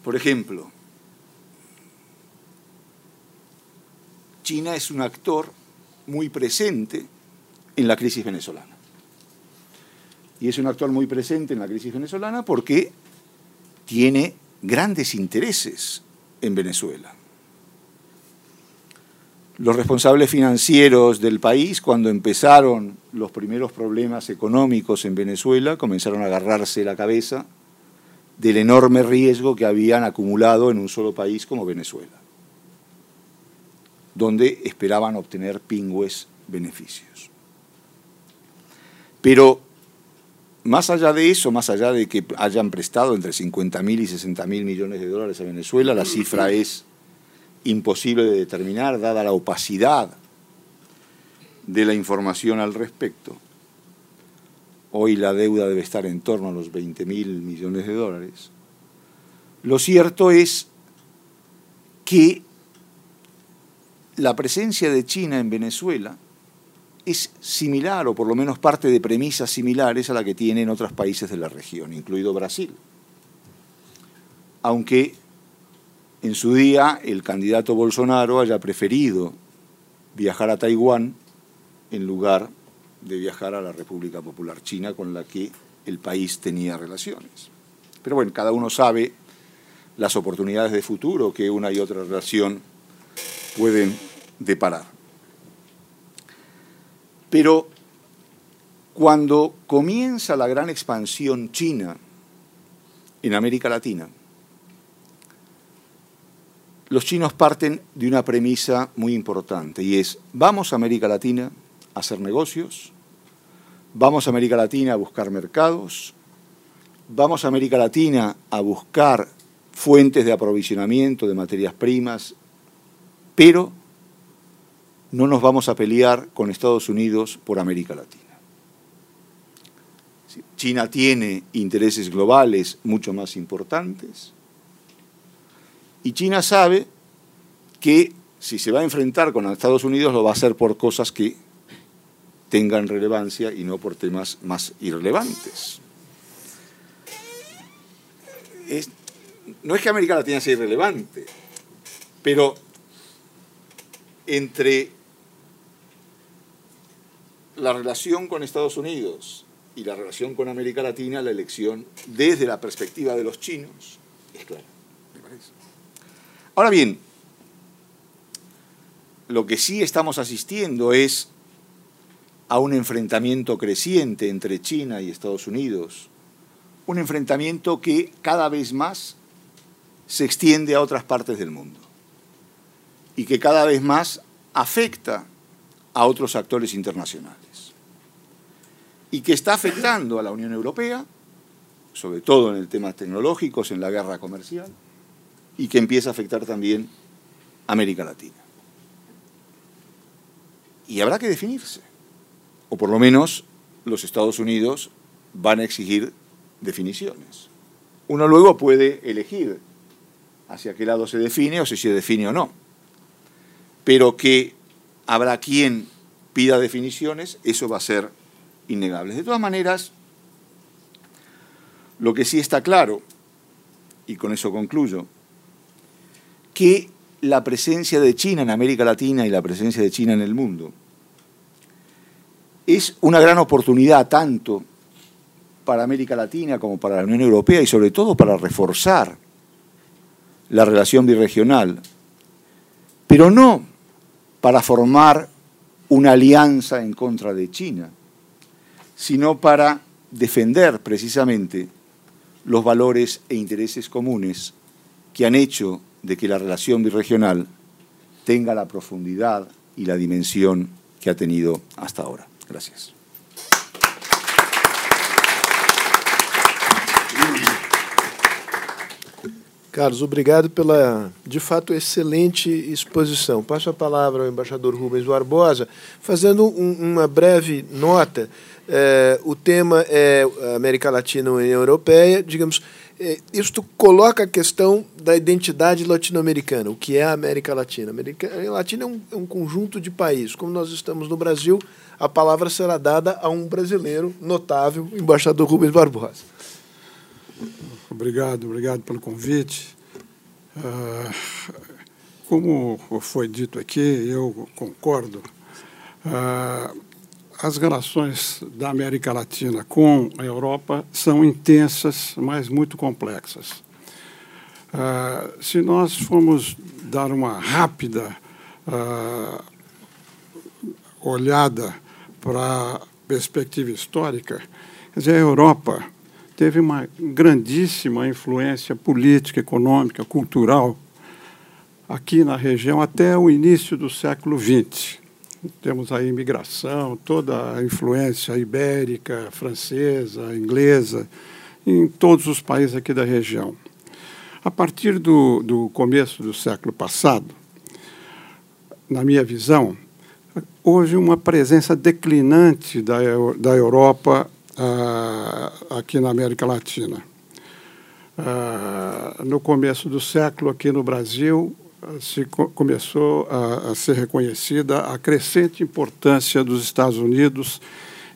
Por ejemplo, China es un actor muy presente en la crisis venezolana. Y es un actor muy presente en la crisis venezolana porque tiene grandes intereses en Venezuela los responsables financieros del país, cuando empezaron los primeros problemas económicos en Venezuela, comenzaron a agarrarse la cabeza del enorme riesgo que habían acumulado en un solo país como Venezuela, donde esperaban obtener pingües beneficios. Pero más allá de eso, más allá de que hayan prestado entre 50 mil y 60 mil millones de dólares a Venezuela, la cifra es imposible de determinar, dada la opacidad de la información al respecto. Hoy la deuda debe estar en torno a los 20 mil millones de dólares. Lo cierto es que la presencia de China en Venezuela es similar, o por lo menos parte de premisas similares a la que tienen otros países de la región, incluido Brasil. Aunque en su día el candidato Bolsonaro haya preferido viajar a Taiwán en lugar de viajar a la República Popular China con la que el país tenía relaciones. Pero bueno, cada uno sabe las oportunidades de futuro que una y otra relación pueden deparar. Pero cuando comienza la gran expansión china en América Latina, los chinos parten de una premisa muy importante y es, vamos a América Latina a hacer negocios, vamos a América Latina a buscar mercados, vamos a América Latina a buscar fuentes de aprovisionamiento de materias primas, pero no nos vamos a pelear con Estados Unidos por América Latina. China tiene intereses globales mucho más importantes, y China sabe que si se va a enfrentar con Estados Unidos lo va a hacer por cosas que tengan relevancia y no por temas más irrelevantes. no es que América Latina sea irrelevante, pero entre la relación con Estados Unidos y la relación con América Latina, la elección desde la perspectiva de los chinos es clara. Ahora bien, lo que sí estamos asistiendo es a un enfrentamiento creciente entre China y Estados Unidos, un enfrentamiento que cada vez más se extiende a otras partes del mundo y que cada vez más afecta a otros actores internacionales y que está afectando a la Unión Europea sobre todo en el tema tecnológicos, en la guerra comercial, y que empieza a afectar también a América Latina. Y habrá que definirse, o por lo menos los Estados Unidos van a exigir definiciones. Uno luego puede elegir hacia qué lado se define o si se define o no. Pero que habrá quien pida definiciones, eso va a ser innegable. De todas maneras, lo que sí está claro, y con eso concluyo, que la presencia de China en América Latina y la presencia de China en el mundo es una gran oportunidad tanto para América Latina como para la Unión Europea y sobre todo para reforzar la relación birregional, pero no para formar una alianza en contra de China, sino para defender precisamente los valores e intereses comunes que han hecho de que la relación birregional tenga la profundidad y la dimensión que ha tenido hasta ahora. Gracias. Carlos, obrigado pela, de fato, excelente exposição. Passo a palavra ao embaixador Rubens Barbosa, fazendo um, uma breve nota. É, o tema é América Latina e União Europeia. Digamos, é, isto coloca a questão da identidade latino-americana. O que é a América Latina? A América Latina é um, é um conjunto de países. Como nós estamos no Brasil, a palavra será dada a um brasileiro notável, o embaixador Rubens Barbosa. Obrigado, obrigado pelo convite. Uh, como foi dito aqui, eu concordo. Uh, as relações da América Latina com a Europa são intensas, mas muito complexas. Uh, se nós formos dar uma rápida olhada para a perspectiva histórica, quer dizer, a Europa teve uma grandíssima influência política, econômica, cultural aqui na região até o início do século XX. Temos a imigração, toda a influência ibérica, francesa, inglesa, em todos os países aqui da região. A partir do, do começo do século passado, na minha visão, houve uma presença declinante da, da Europa aqui na América Latina. no começo do século, aqui no Brasil, se começou a, a, ser reconhecida a crescente importância dos Estados Unidos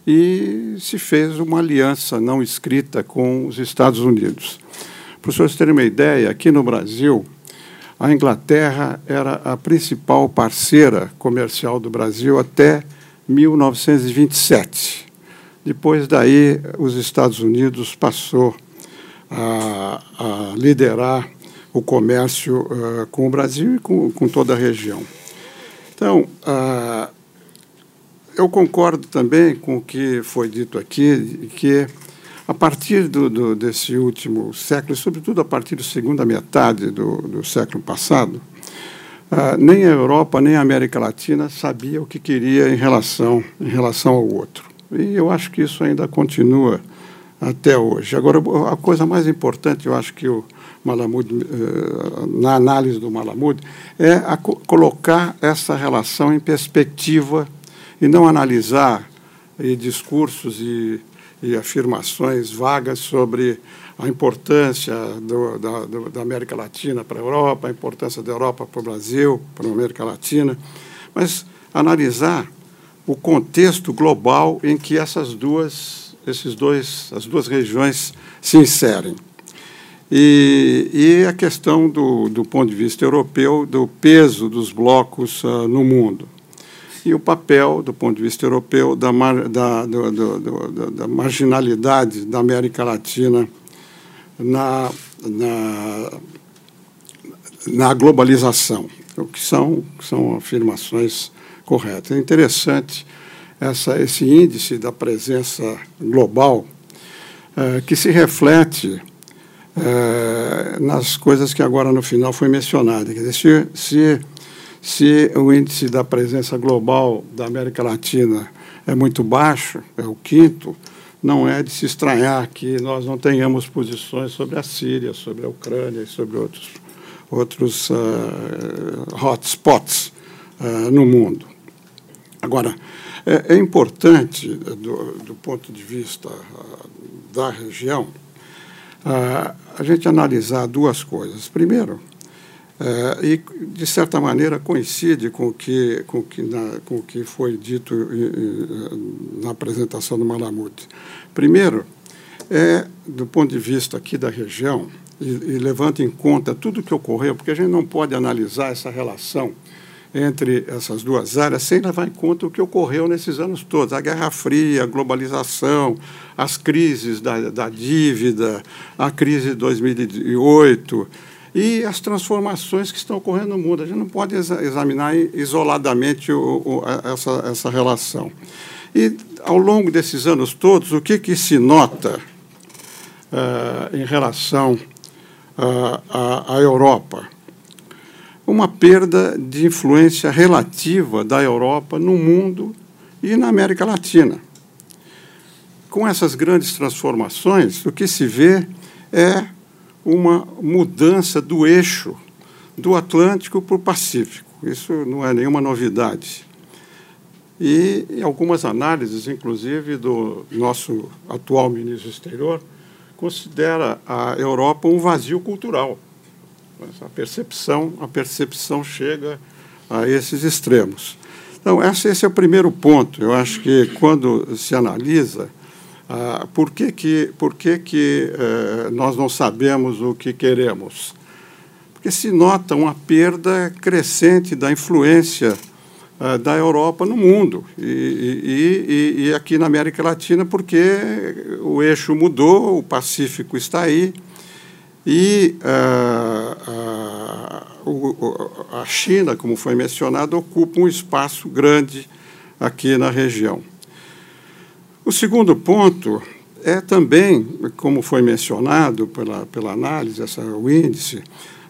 e se fez uma aliança não escrita com os Estados Unidos. Para os senhores terem uma ideia, aqui no Brasil, a Inglaterra era a principal parceira comercial do Brasil até 1927. Depois daí, os Estados Unidos passou a, a liderar o comércio uh, com o Brasil e com, com, toda a região. Então, uh, eu concordo também com o que foi dito aqui, que a partir do, do, desse último século, e sobretudo a partir da segunda metade do, do século passado, uh, nem a Europa nem a América Latina sabia o que queria em relação, em relação ao outro. E eu acho que isso ainda continua até hoje. Agora, a coisa mais importante, eu acho que o Malamud, eh, na análise do Malamud, é colocar essa relação em perspectiva e não analisar e discursos e, e, afirmações vagas sobre a importância do, da, do, da América Latina para a Europa, a importância da Europa para o Brasil, para a América Latina, mas analisar o contexto global em que essas duas, esses dois, as duas regiões se inserem. E, e a questão do, do ponto de vista europeu do peso dos blocos uh, no mundo e o papel, do ponto de vista europeu, da, mar, da, do, do, da marginalidade da América Latina na, na, na globalização, o que são, são afirmações correta. É interessante essa, esse índice da presença global é, que se reflete é, nas coisas que agora no final foi mencionada. Quer dizer, se, se, se o índice da presença global da América Latina é muito baixo, é o quinto, não é de se estranhar que nós não tenhamos posições sobre a Síria, sobre a Ucrânia e sobre outros, outros uh, hotspots uh, no mundo. Agora, é, é importante, do, do, ponto de vista uh, da região, a gente analisar duas coisas. Primeiro, é, e, de certa maneira, coincide com o que, com que, na, com o que foi dito na apresentação do Malamute. Primeiro, é, do ponto de vista aqui da região, e, e levando em conta tudo o que ocorreu, porque a gente não pode analisar essa relação entre essas duas áreas sem levar em conta o que ocorreu nesses anos todos. A Guerra Fria, a globalização, as crises da, da dívida, a crise de 2008 e as transformações que estão ocorrendo no mundo. A gente não pode examinar isoladamente o, o, essa, essa relação. E, ao longo desses anos todos, o que, que se nota uh, em relação uh, à, à Europa? Uma perda de influência relativa da Europa no mundo e na América Latina. Com essas grandes transformações, o que se vê é uma mudança do eixo do Atlântico para o Pacífico. Isso não é nenhuma novidade. E algumas análises, inclusive do nosso atual ministro do exterior, considera a Europa um vazio cultural. A percepção, a percepção chega a esses extremos. Então, esse é o primeiro ponto. Eu acho que quando se analisa ah, por que, que, por que, que eh, nós não sabemos o que queremos? Porque se nota uma perda crescente da influência ah, da Europa no mundo e, e, e, aqui na América Latina, porque o eixo mudou, o Pacífico está aí e ah, a China, como foi mencionado, ocupa um espaço grande aqui na região. O segundo ponto é também, como foi mencionado pela, pela análise, essa, o índice,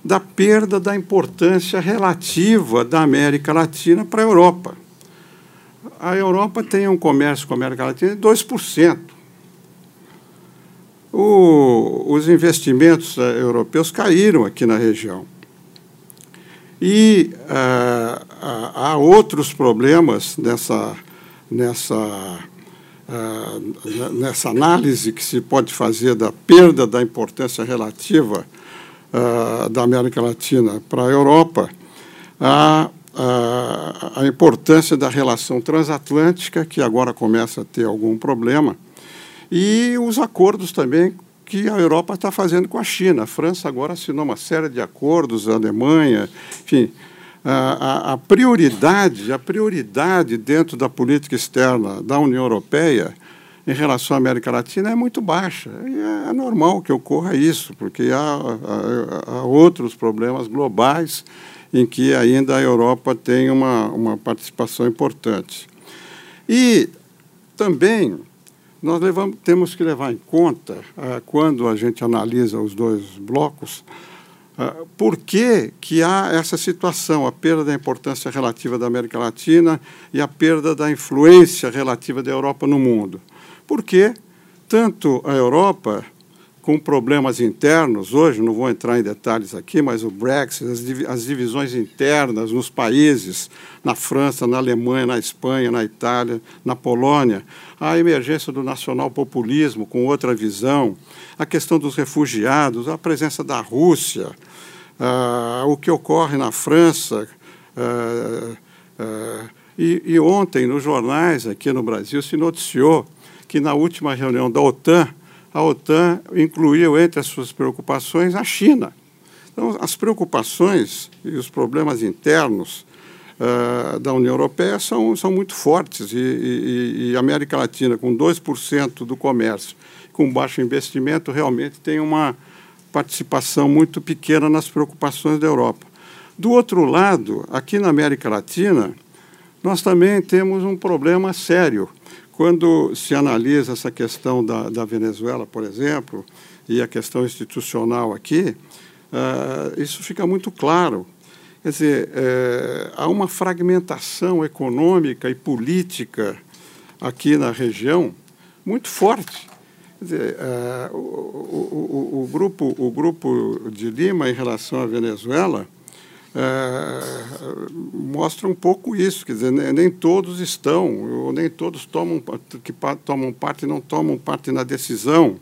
da perda da importância relativa da América Latina para a Europa. A Europa tem um comércio com a América Latina de 2%. O, os investimentos eh, europeus caíram aqui na região. E uh, há outros problemas nessa, nessa ah, nessa análise que se pode fazer da perda da importância relativa uh, da América Latina para a Europa, a, a, a, importância da relação transatlântica, que agora começa a ter algum problema, e os acordos também que a Europa está fazendo com a China. A França agora assinou uma série de acordos, a Alemanha, enfim a, a, prioridade, a prioridade dentro da política externa da União Europeia em relação à América Latina é muito baixa. E é normal que ocorra isso, porque há, há, há, outros problemas globais em que ainda a Europa tem uma, uma participação importante. E também nós levamos, temos que levar em conta, ah, quando a gente analisa os dois blocos, ah, por que, que há essa situação, a perda da importância relativa da América Latina e a perda da influência relativa da Europa no mundo? Porque tanto a Europa, com problemas internos, hoje não vou entrar em detalhes aqui, mas o Brexit, as, divisões internas nos países, na França, na Alemanha, na Espanha, na Itália, na Polônia, a emergência do nacional-populismo com outra visão, a questão dos refugiados, a presença da Rússia, uh, o que ocorre na França. Uh, uh, e, e, ontem, nos jornais aqui no Brasil, se noticiou que na última reunião da OTAN, a OTAN incluiu entre as suas preocupações a China. Então, as preocupações e os problemas internos uh, da União Europeia são, são muito fortes e, e, e a América Latina, com 2% do comércio com baixo investimento realmente tem uma participação muito pequena nas preocupações da Europa. Do outro lado, aqui na América Latina, nós também temos um problema sério. Quando se analisa essa questão da, da Venezuela, por exemplo, e a questão institucional aqui, uh, isso fica muito claro. Quer dizer, uh, há uma fragmentação econômica e política aqui na região muito forte. Dizer, uh, o, o, o, grupo, o grupo de Lima em relação à Venezuela uh, mostra um pouco isso, quer dizer, nem todos estão, ou nem todos tomam, que tomam parte não tomam parte na decisão.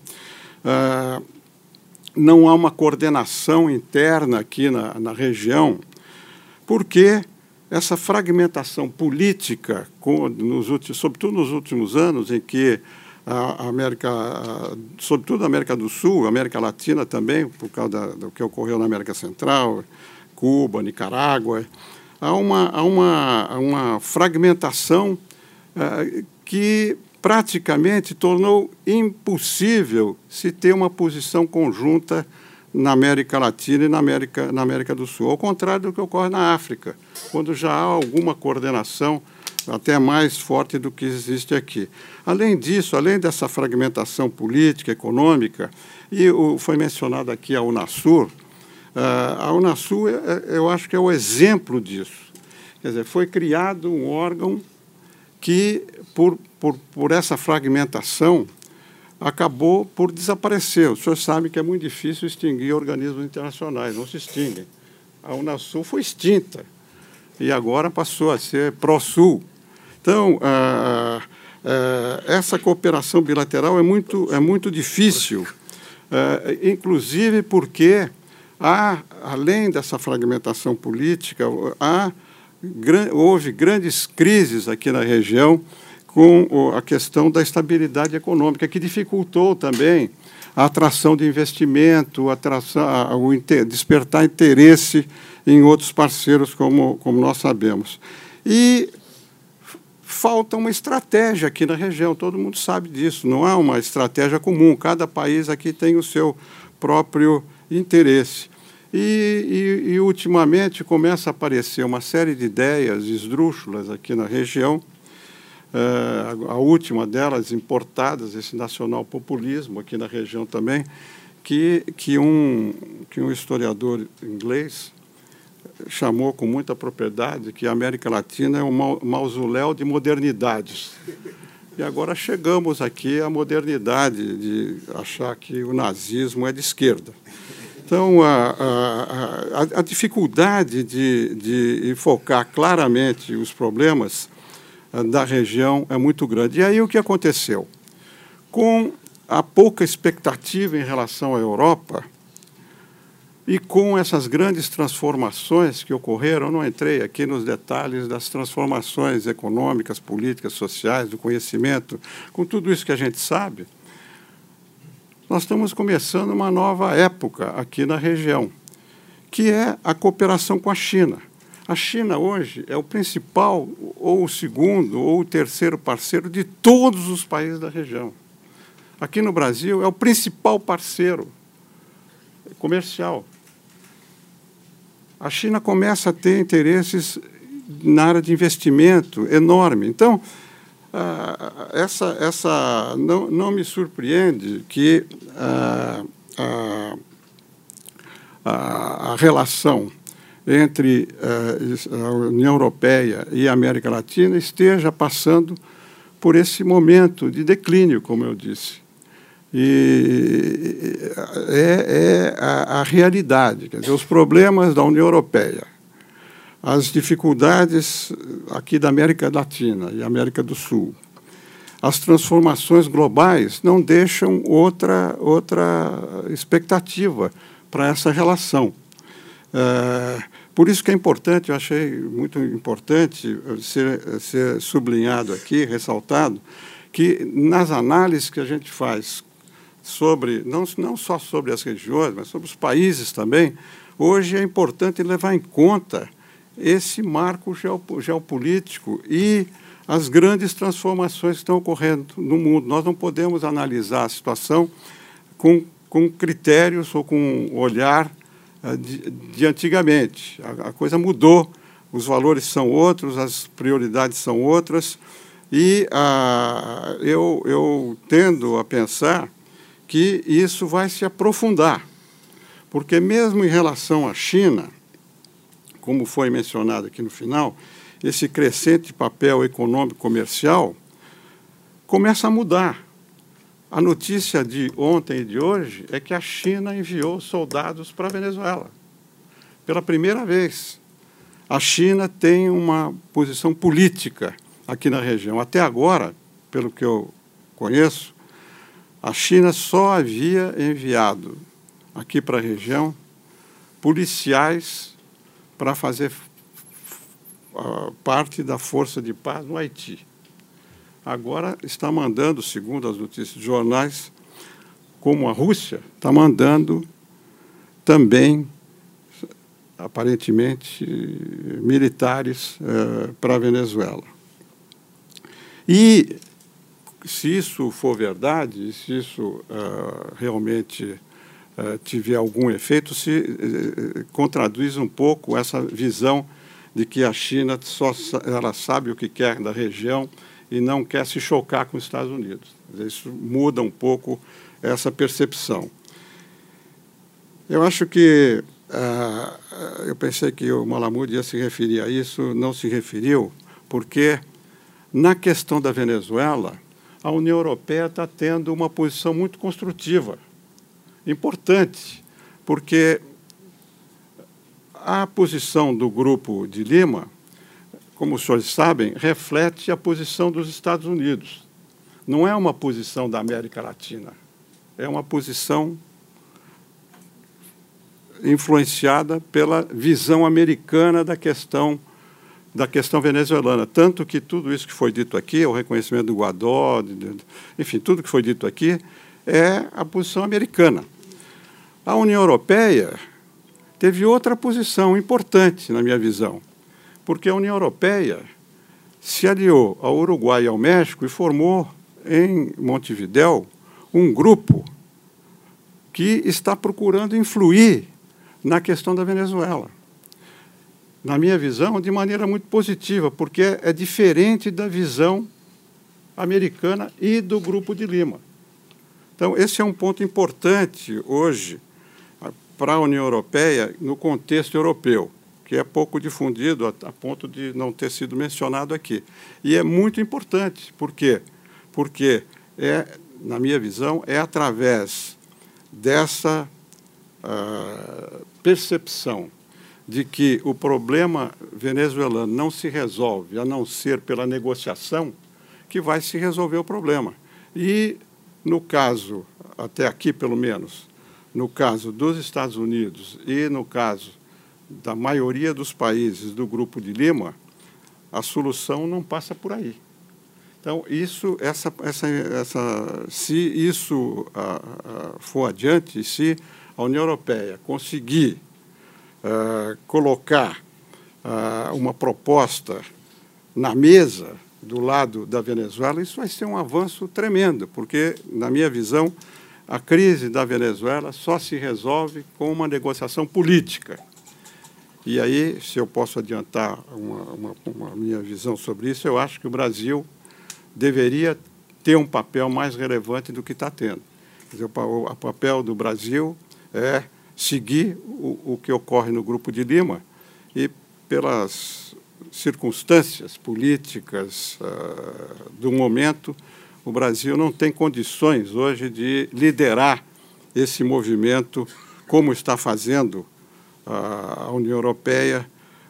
Uh, não há uma coordenação interna aqui na, na região, porque essa fragmentação política, com, nos últimos, sobretudo nos últimos anos, em que a América, sobretudo a América do Sul, a América Latina também, por causa da, do que ocorreu na América Central, Cuba, Nicarágua, há uma, há uma, uma fragmentação uh, que praticamente tornou impossível se ter uma posição conjunta na América Latina e na América, na América do Sul, ao contrário do que ocorre na África, quando já há alguma coordenação até mais forte do que existe aqui. Além disso, além dessa fragmentação política, econômica, e o, foi mencionado aqui a Unasur, uh, a Unasur, é, é, eu acho que é o exemplo disso. Quer dizer, foi criado um órgão que, por, por, por essa fragmentação, acabou por desaparecer. O senhor sabe que é muito difícil extinguir organismos internacionais, não se extinguem. A Unasul foi extinta e agora passou a ser Prosul. Então, ah, ah, essa cooperação bilateral é muito, é muito difícil, ah, inclusive porque há, além dessa fragmentação política, há, houve grandes crises aqui na região com a questão da estabilidade econômica, que dificultou também a atração de investimento, atração, o despertar interesse em outros parceiros, como, como nós sabemos. E falta uma estratégia aqui na região, todo mundo sabe disso, não há uma estratégia comum, cada país aqui tem o seu próprio interesse. E, e, e ultimamente começa a aparecer uma série de ideias esdrúxulas aqui na região, uh, a última delas importadas, esse nacional populismo aqui na região também, que, que, um, que um historiador inglês, chamou com muita propriedade que a América Latina é um mausoléu de modernidades. E agora chegamos aqui à modernidade de achar que o nazismo é de esquerda. Então, a, a, a dificuldade de, de enfocar claramente os problemas ah, da região é muito grande. E aí o que aconteceu? Com a pouca expectativa em relação à Europa, e com essas grandes transformações que ocorreram, não entrei aqui nos detalhes das transformações econômicas, políticas, sociais, do conhecimento, com tudo isso que a gente sabe, nós estamos começando uma nova época aqui na região, que é a cooperação com a China. A China hoje é o principal, ou o segundo, ou o terceiro parceiro de todos os países da região. Aqui no Brasil é o principal parceiro comercial. A China começa a ter interesses na área de investimento enorme. Então, ah, essa, essa não, não me surpreende que ah, a, a, a relação entre ah, a União Europeia e a América Latina esteja passando por esse momento de declínio, como eu disse. E é, é a, a, realidade. Quer dizer, os problemas da União Europeia, as dificuldades aqui da América Latina e América do Sul, as transformações globais não deixam outra, outra expectativa para essa relação. É, por isso que é importante, eu achei muito importante ser, ser sublinhado aqui, ressaltado, que nas análises que a gente faz sobre, não, não só sobre as regiões, mas sobre os países também, hoje é importante levar em conta esse marco geopolítico e as grandes transformações que estão ocorrendo no mundo. Nós não podemos analisar a situação com, com critérios ou com olhar uh, de, de, antigamente. A, a, coisa mudou, os valores são outros, as prioridades são outras, e uh, eu, eu tendo a pensar que isso vai se aprofundar, porque mesmo em relação à China, como foi mencionado aqui no final, esse crescente papel econômico comercial começa a mudar. A notícia de ontem e de hoje é que a China enviou soldados para a Venezuela. Pela primeira vez. A China tem uma posição política aqui na região. Até agora, pelo que eu conheço, a China só havia enviado aqui para a região policiais para fazer uh, parte da força de paz no Haiti agora está mandando, segundo as notícias de jornais, como a Rússia está mandando também, aparentemente, militares uh, para a Venezuela. E se isso for verdade, se isso uh, realmente uh, tiver algum efeito, se contradiz um pouco essa visão de que a China só ela sabe o que quer da região e não quer se chocar com os Estados Unidos. Isso muda um pouco essa percepção. Eu acho que uh, eu pensei que o Malamud ia se referir a isso, não se referiu, porque na questão da Venezuela, a União Europeia está tendo uma posição muito construtiva, importante, porque a posição do grupo de Lima como os senhores sabem, reflete a posição dos Estados Unidos. Não é uma posição da América Latina, é uma posição influenciada pela visão americana da questão da questão venezuelana. Tanto que tudo isso que foi dito aqui, o reconhecimento do Guadó, enfim, tudo que foi dito aqui, é a posição americana. A União Europeia teve outra posição importante, na minha visão porque a União Europeia se aliou ao Uruguai e ao México e formou em Montevidéu um grupo que está procurando influir na questão da Venezuela. Na minha visão, de maneira muito positiva, porque é diferente da visão americana e do Grupo de Lima. Então, esse é um ponto importante hoje para a União Europeia no contexto europeu que é pouco difundido a, a, ponto de não ter sido mencionado aqui. E é muito importante, por quê? Porque, é, na minha visão, é através dessa uh, percepção de que o problema venezuelano não se resolve a não ser pela negociação que vai se resolver o problema. E, no caso, até aqui pelo menos, no caso dos Estados Unidos e no caso da maioria dos países do Grupo de Lima, a solução não passa por aí. Então, isso, essa, essa, essa, se isso for adiante, se a União Europeia conseguir ah, colocar ah, uma proposta na mesa do lado da Venezuela, isso vai ser um avanço tremendo, porque, na minha visão, a crise da Venezuela só se resolve com uma negociação política. E aí, se eu posso adiantar uma, uma, uma, minha visão sobre isso, eu acho que o Brasil deveria ter um papel mais relevante do que está tendo. Dizer, o, o, papel do Brasil é seguir o, o que ocorre no Grupo de Lima e, pelas circunstâncias políticas uh, do momento, o Brasil não tem condições hoje de liderar esse movimento como está fazendo a União Europeia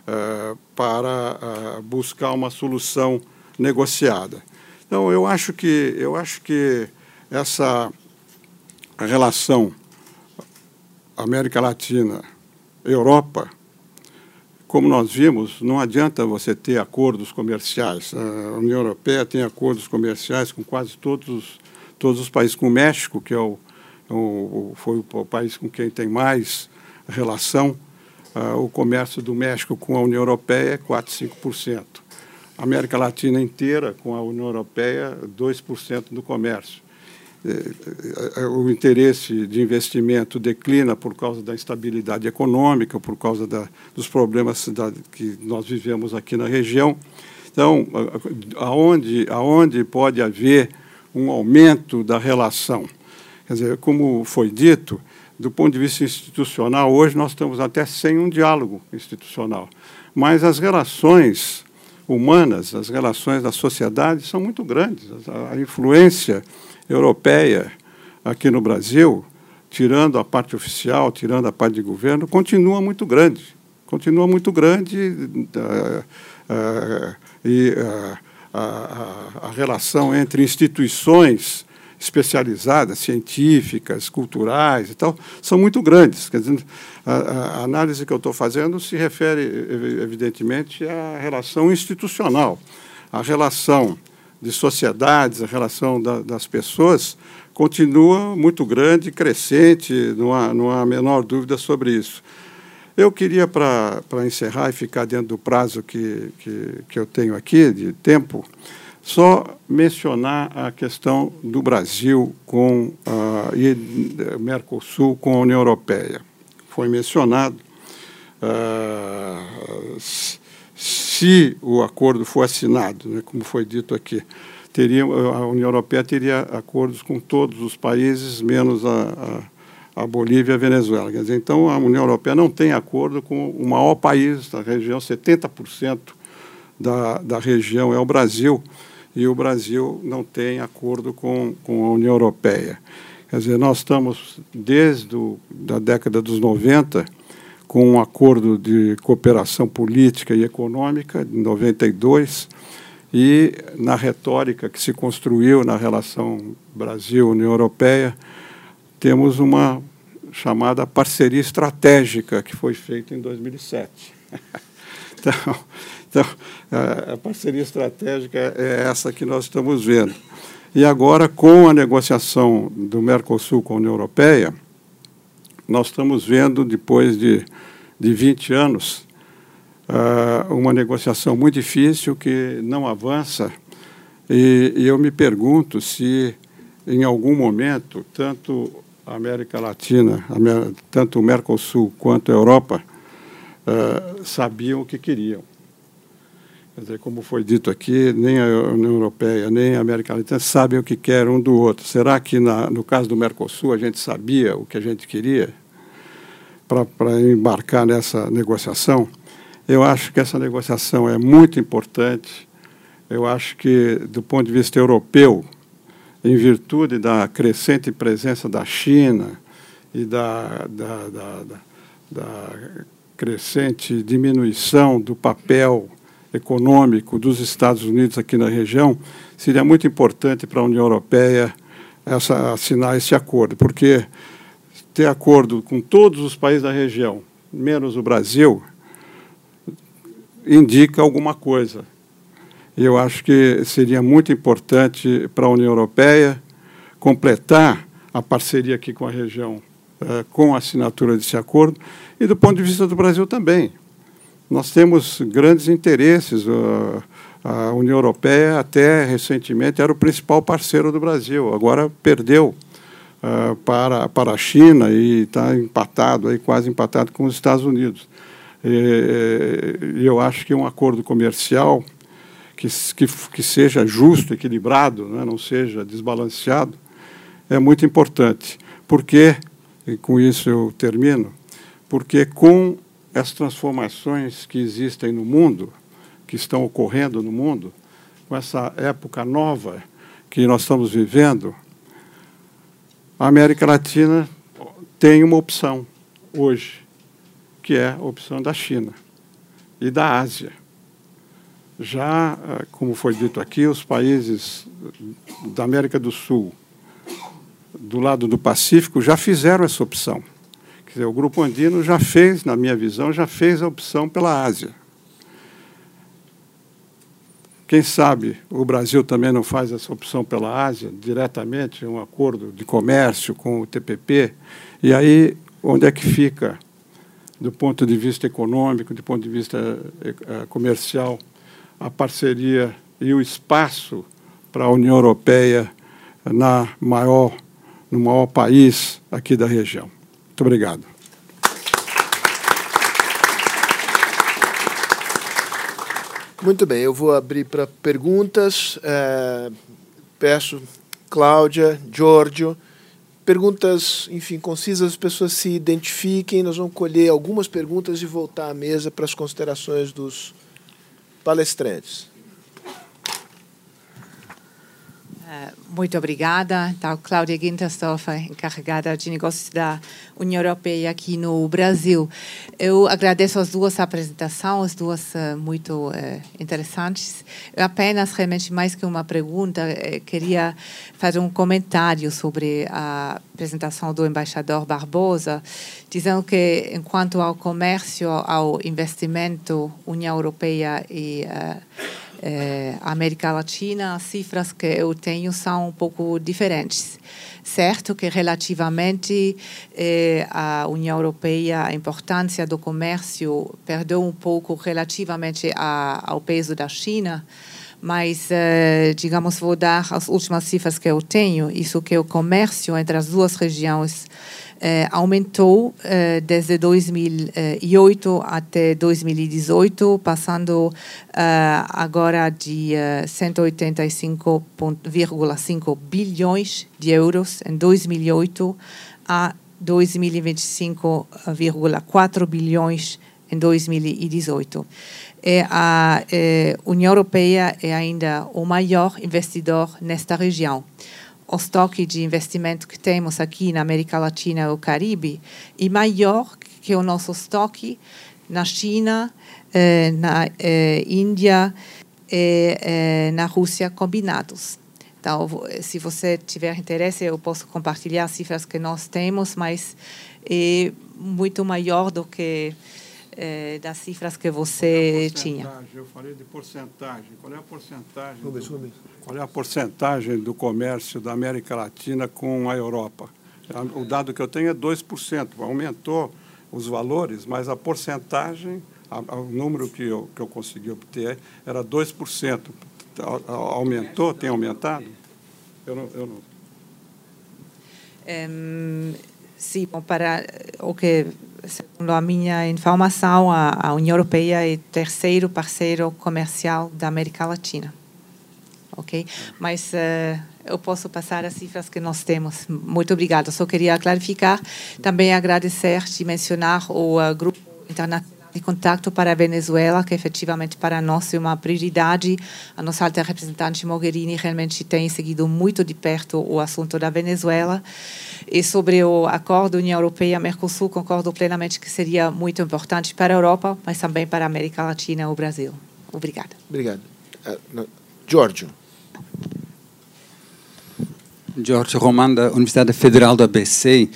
eh, para buscar uma solução negociada. Então, eu acho que, eu acho que essa relação América Latina, Europa, como nós vimos, não adianta você ter acordos comerciais. A União Europeia tem acordos comerciais com quase todos, todos os países, com o México, que é o, o, foi o país com quem tem mais relação, uh, o comércio do México com a União Europeia é 4, 5%. A América Latina inteira, com a União Europeia, 2% do comércio. Eh, eh, o interesse de investimento declina por causa da instabilidade econômica, por causa da, dos problemas da, que nós vivemos aqui na região. Então, aonde, aonde pode haver um aumento da relação? Quer dizer, como foi dito, do ponto de vista institucional, hoje nós estamos até sem um diálogo institucional. Mas as relações humanas, as relações da sociedade são muito grandes. A influência europeia aqui no Brasil, tirando a parte oficial, tirando a parte de governo, continua muito grande. Continua muito grande uh, uh, e uh, a, a relação entre instituições especializadas, científicas, culturais e tal, são muito grandes. Quer dizer, a, a análise que eu estou fazendo se refere, evidentemente, à relação institucional, à relação de sociedades, a relação da, das pessoas continua muito grande, crescente, não há, não há a menor dúvida sobre isso. Eu queria, para encerrar e ficar dentro do prazo que, que, que eu tenho aqui, de tempo, só mencionar a questão do Brasil com uh, e Mercosul com a União Europeia. Foi mencionado. Uh, se o acordo for assinado, né, como foi dito aqui, teria, a União Europeia teria acordos com todos os países, menos a, a, a Bolívia e a Venezuela. Dizer, então, a União Europeia não tem acordo com o maior país da região, 70% da, da região é o Brasil e o Brasil não tem acordo com, com a União Europeia. Quer dizer, nós estamos, desde a década dos 90, com um acordo de cooperação política e econômica, em 92, e na retórica que se construiu na relação Brasil-União Europeia, temos uma chamada parceria estratégica, que foi feita em 2007. então, então, a parceria estratégica é essa que nós estamos vendo. E agora, com a negociação do Mercosul com a União Europeia, nós estamos vendo, depois de, de 20 anos, uh, uma negociação muito difícil que não avança. E, e eu me pergunto se, em algum momento, tanto a América Latina, tanto o Mercosul quanto a Europa, uh, sabiam o que queriam. Quer dizer, como foi dito aqui, nem a União Europeia, nem a América Latina sabem o que quer um do outro. Será que, na, no caso do Mercosul, a gente sabia o que a gente queria para embarcar nessa negociação? Eu acho que essa negociação é muito importante. Eu acho que, do ponto de vista europeu, em virtude da crescente presença da China e da, da, da, da crescente diminuição do papel econômico dos Estados Unidos aqui na região, seria muito importante para a União Europeia essa, assinar esse acordo, porque ter acordo com todos os países da região, menos o Brasil, indica alguma coisa. Eu acho que seria muito importante para a União Europeia completar a parceria aqui com a região eh, com a assinatura desse acordo e do ponto de vista do Brasil também nós temos grandes interesses. A União Europeia, até recentemente, era o principal parceiro do Brasil, agora perdeu uh, para, para a China e está empatado, aí, quase empatado com os Estados Unidos. E, eu acho que um acordo comercial que, que, que seja justo, equilibrado, né, não seja desbalanceado, é muito importante. Porque, e com isso eu termino, porque com as transformações que existem no mundo, que estão ocorrendo no mundo, com essa época nova que nós estamos vivendo, a América Latina tem uma opção hoje, que é a opção da China e da Ásia. Já, eh, como foi dito aqui, os países da América do Sul, do lado do Pacífico, já fizeram essa opção. Quer dizer, o Grupo Andino já fez, na minha visão, já fez a opção pela Ásia. Quem sabe o Brasil também não faz essa opção pela Ásia, diretamente, um acordo de comércio com o TPP. E aí, onde é que fica, do ponto de vista econômico, do ponto de vista eh, comercial, a parceria e o espaço para a União Europeia na maior, no maior país aqui da região? Muito obrigado. Muito bem, eu vou abrir para perguntas. É, peço, Cláudia, Giorgio, perguntas, enfim, concisas, as pessoas se identifiquem. Nós vamos colher algumas perguntas e voltar à mesa para as considerações dos, palestrantes. Muito obrigada. Então, Cláudia Gintersdorfer, encarregada de negócios da União Europeia aqui no Brasil. Eu agradeço as duas apresentações, duas uh, muito uh, interessantes. Eu apenas, realmente, mais que uma pergunta, queria fazer um comentário sobre a apresentação do embaixador Barbosa, dizendo que, enquanto ao comércio, ao investimento, União Europeia e é, América Latina, as cifras que eu tenho são um pouco diferentes. Certo que relativamente eh, à União Europeia, a importância do comércio perdeu um pouco relativamente a, ao peso da China, mas, eh, digamos, vou dar as últimas cifras que eu tenho. Isso que o comércio entre as duas regiões eh, aumentou eh, desde 2008 até 2018, passando eh, agora de 185,5 bilhões de euros em 2008 a 2025,4 bilhões em 2018. E a União Europeia é ainda o maior investidor nesta região o estoque de investimento que temos aqui na América Latina e o Caribe é maior que o nosso estoque na China, eh, na eh, Índia e eh, na Rússia combinados. Então, se você tiver interesse, eu posso compartilhar as cifras que nós temos, mas é muito maior do que é, das cifras que você é tinha. Eu falei de porcentagem. Qual é a porcentagem? Do, qual é a porcentagem do comércio da América Latina com a Europa? O dado que eu tenho é 2%. Aumentou os valores, mas a porcentagem, o número que eu, que eu consegui obter era 2%. Aumentou? Tem aumentado? Eu não. Eu não. Um, sim, para o que segundo a minha informação, a, a União Europeia é terceiro parceiro comercial da América Latina. Ok? Mas uh, eu posso passar as cifras que nós temos. Muito obrigada. Só queria clarificar, também agradecer de mencionar o uh, grupo internacional de contato para a Venezuela, que efetivamente para nós é uma prioridade. A nossa alta representante Mogherini realmente tem seguido muito de perto o assunto da Venezuela. E sobre o acordo União Europeia-Mercosul, concordo plenamente que seria muito importante para a Europa, mas também para a América Latina e o Brasil. Obrigada. Obrigado. Uh, Giorgio. Giorgio Roman, da Universidade Federal do ABC.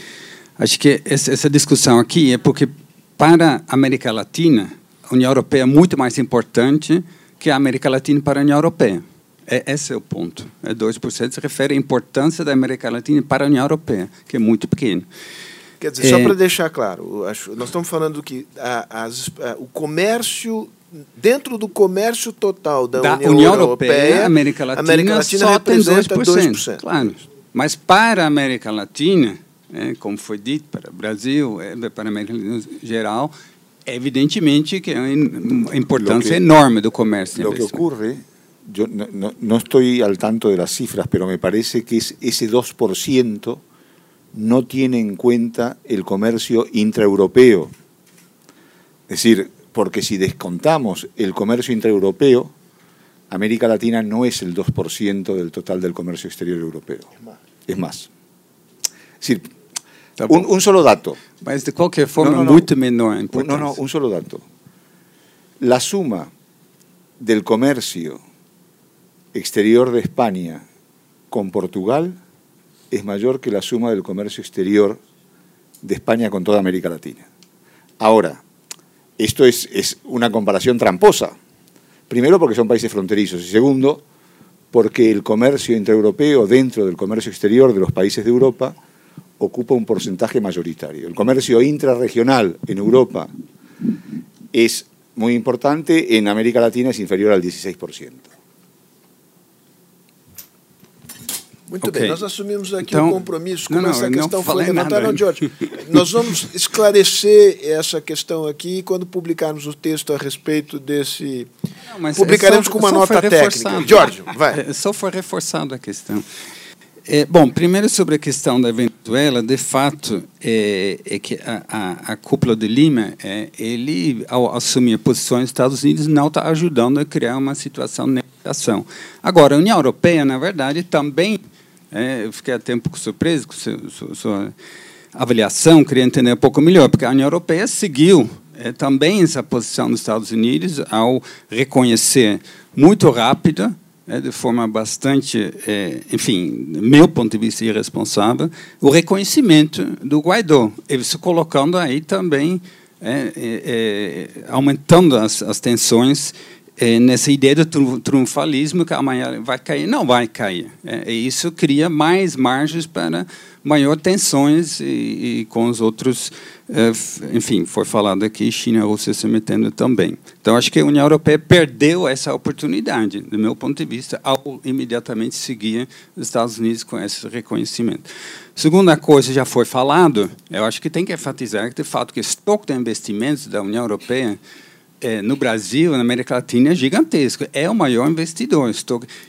Acho que essa discussão aqui é porque para a América Latina, a União Europeia é muito mais importante que a América Latina para a União Europeia. É, esse é o ponto. É 2% se refere à importância da América Latina para a União Europeia, que é muito pequeno. Quer dizer, é, só para deixar claro, acho, nós estamos falando que a, as, a, o comércio dentro do comércio total da, da União, União Europeia, Europeia, América Latina, América Latina só representa tem 2%, 2%. Claro. Mas para a América Latina, é, como foi dito, para o Brasil, é, para a América Latina em geral, evidentemente que é uma importância que, enorme do comércio. O que ocorre, eu não estou ao tanto das cifras, mas me parece que esse 2% não tem em conta o comércio intraeuropeo. Es decir, porque si descontamos el comercio intraeuropeo, América Latina no es el 2% del total del comercio exterior europeo. Es más. Es decir, un, un, solo dato. Mas de qualquer forma, no, no, no. muito menor No, no, un solo dato. La suma del comercio exterior de España con Portugal es mayor que la suma del comercio exterior de España con toda América Latina. Ahora, esto es, es una comparación tramposa. Primero porque son países fronterizos y segundo porque el comercio intraeuropeo dentro del comercio exterior de los países de Europa ocupa un porcentaje mayoritario. El comercio intrarregional en Europa es muy importante, en América Latina es inferior al 16%. Muito okay. bem, nós assumimos aqui então, um compromisso, como não, essa questão foi levantada. Não, George, nós vamos esclarecer essa questão aqui quando publicarmos o texto a respeito desse. Não, Publicaremos só, com uma nota técnica. George, vai. É, só foi reforçando a questão. É, bom, primeiro sobre a questão da Venezuela, de fato, é, é que a, a, a, cúpula de Lima, é, ele, ao assumir a posição dos Estados Unidos, não está ajudando a criar uma situação de negociação. Agora, a União Europeia, na verdade, também, é, eu fiquei até um pouco surpreso com sua, sua avaliação, queria entender um pouco melhor, porque a União Europeia seguiu é, também essa posição dos Estados Unidos ao reconhecer muito rápido é, de forma bastante, é, enfim, meu ponto de vista irresponsável, o reconhecimento do Guaidó, se colocando aí também, é, é, é, aumentando as, as tensões é, nessa ideia do triunfalismo que amanhã vai cair. Não vai cair. e isso cria mais margens para maior tensões e, e com os outros é, enfim, foi falado aqui, China e Rússia se metendo também. Então, acho que a União Europeia perdeu essa oportunidade, do meu ponto de vista, ao imediatamente seguir os Estados Unidos com esse reconhecimento. Segunda coisa, já foi falado, eu acho que tem que enfatizar que, de fato, que o estoque de investimentos da União Europeia é, no Brasil, na América Latina, é gigantesco. É o maior investidor.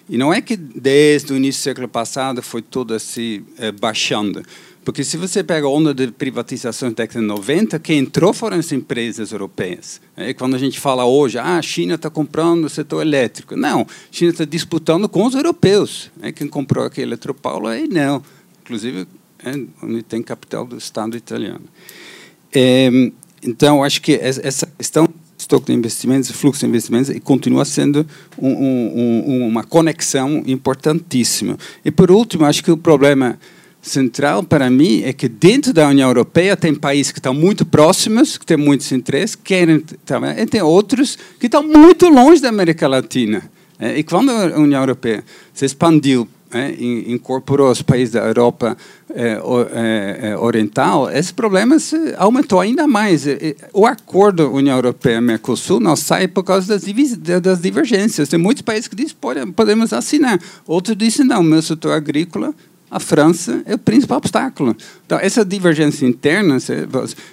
E não é que desde o início do século passado foi tudo assim, é, baixando. Porque se você pega a onda de privatização da década de 90, quem entrou foram as empresas europeias. É, quando a gente fala hoje, ah, a China está comprando o setor elétrico. Não, a China está disputando com os europeus. É, quem comprou aqui Eletropaulo, aí não. Inclusive, é, onde tem capital do Estado italiano. É, então, acho que essa questão estoque de investimentos, fluxo de investimentos, e continua sendo um, um, uma conexão importantíssima. E, por último, acho que o problema central para mim é que dentro da União Europeia tem países que estão muito próximos, que têm muitos interesses, querem também, e tem outros que estão muito longe da América Latina. É, e quando a União Europeia se expandiu, é, incorporou os países da Europa é, é, Oriental, esse problema se aumentou ainda mais. O acordo União Europeia-Mercosul não sai por causa das, das divergências. Tem muitos países que dizem podemos assinar, outros dizem não, meu setor agrícola a França é o principal obstáculo. Então, essa divergência interna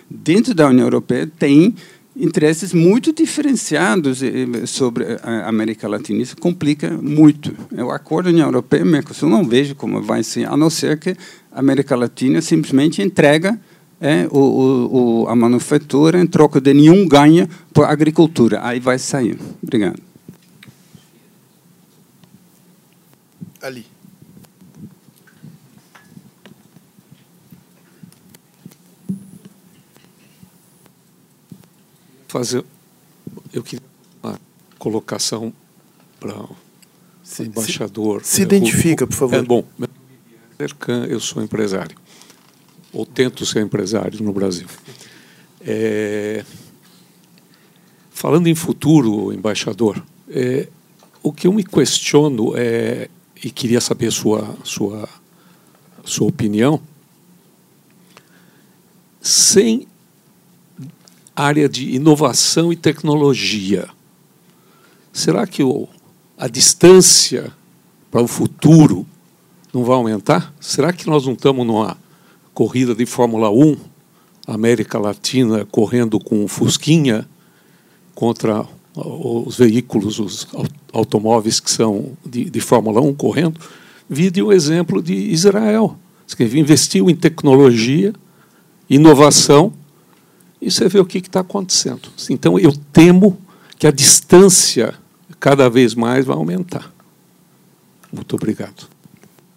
dentro da União Europeia tem interesses muito diferenciados sobre a América Latina. Isso complica muito. O acordo União Europeia-Mercosul não vejo como vai ser, a não ser que a América Latina simplesmente entrega é, o, o, a manufatura em troca de nenhum ganho por agricultura. Aí vai sair. Obrigado. Ali. Fazer. Eu queria uma colocação para o embaixador. Se, se identifica, por favor. É, bom, eu sou empresário, ou tento ser empresário no Brasil. É, falando em futuro, embaixador, é, o que eu me questiono é, e queria saber sua sua sua opinião, sem área de inovação e tecnologia. Será que o, a distância para o futuro não vai aumentar? Será que nós não estamos numa corrida de Fórmula 1, América Latina correndo com Fusquinha contra os veículos, os automóveis que são de, de Fórmula 1 correndo? Vide o exemplo de Israel, que investiu em tecnologia, inovação, e você vê o que está acontecendo. Então, eu temo que a distância cada vez mais vai aumentar. Muito obrigado.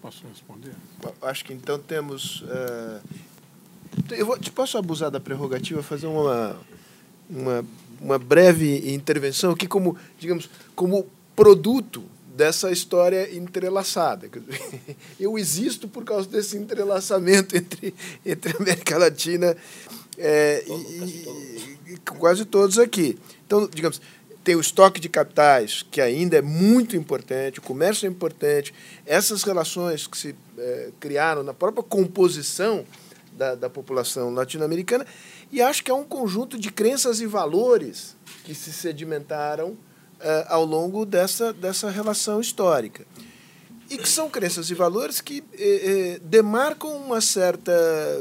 Posso responder? Acho que então temos. Uh, eu vou, posso abusar da prerrogativa, fazer uma, uma, uma breve intervenção aqui, como, digamos, como produto dessa história entrelaçada. Eu existo por causa desse entrelaçamento entre, entre a América Latina é, e, e, quase todos aqui. Então, digamos, tem o estoque de capitais, que ainda é muito importante, o comércio é importante, essas relações que se é, criaram na própria composição da, da população latino-americana, e acho que é um conjunto de crenças e valores que se sedimentaram uh, ao longo dessa, dessa relação histórica. E que são crenças e valores que eh, eh, demarcam uma certa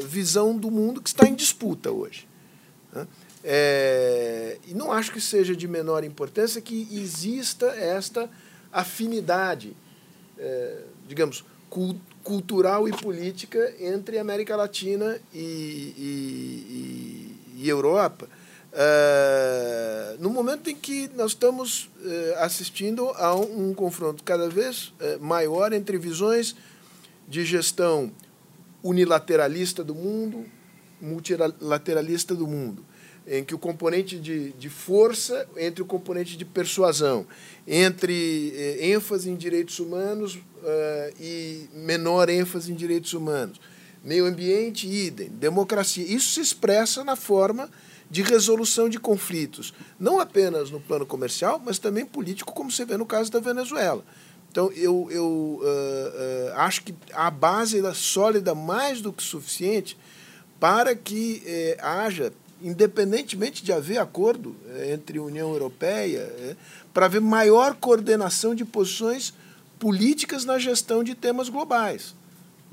visão do mundo que está em disputa hoje. Né? É, e não acho que seja de menor importância que exista esta afinidade, é, digamos, cultural e política entre América Latina e, e, e, e Europa. Uh, no momento em que nós estamos uh, assistindo a um, um, confronto cada vez uh, maior entre visões de gestão unilateralista do mundo, multilateralista do mundo, em que o componente de, de força entre o componente de persuasão, entre eh, ênfase em direitos humanos e menor ênfase em direitos humanos, meio ambiente, idem, democracia. Isso se expressa na forma de resolução de conflitos, não apenas no plano comercial, mas também político, como você vê no caso da Venezuela. Então, eu, eu uh, uh, acho que a base é sólida mais do que suficiente para que eh, haja, independentemente de haver acordo eh, entre União Europeia, eh, para haver maior coordenação de posições políticas na gestão de temas globais.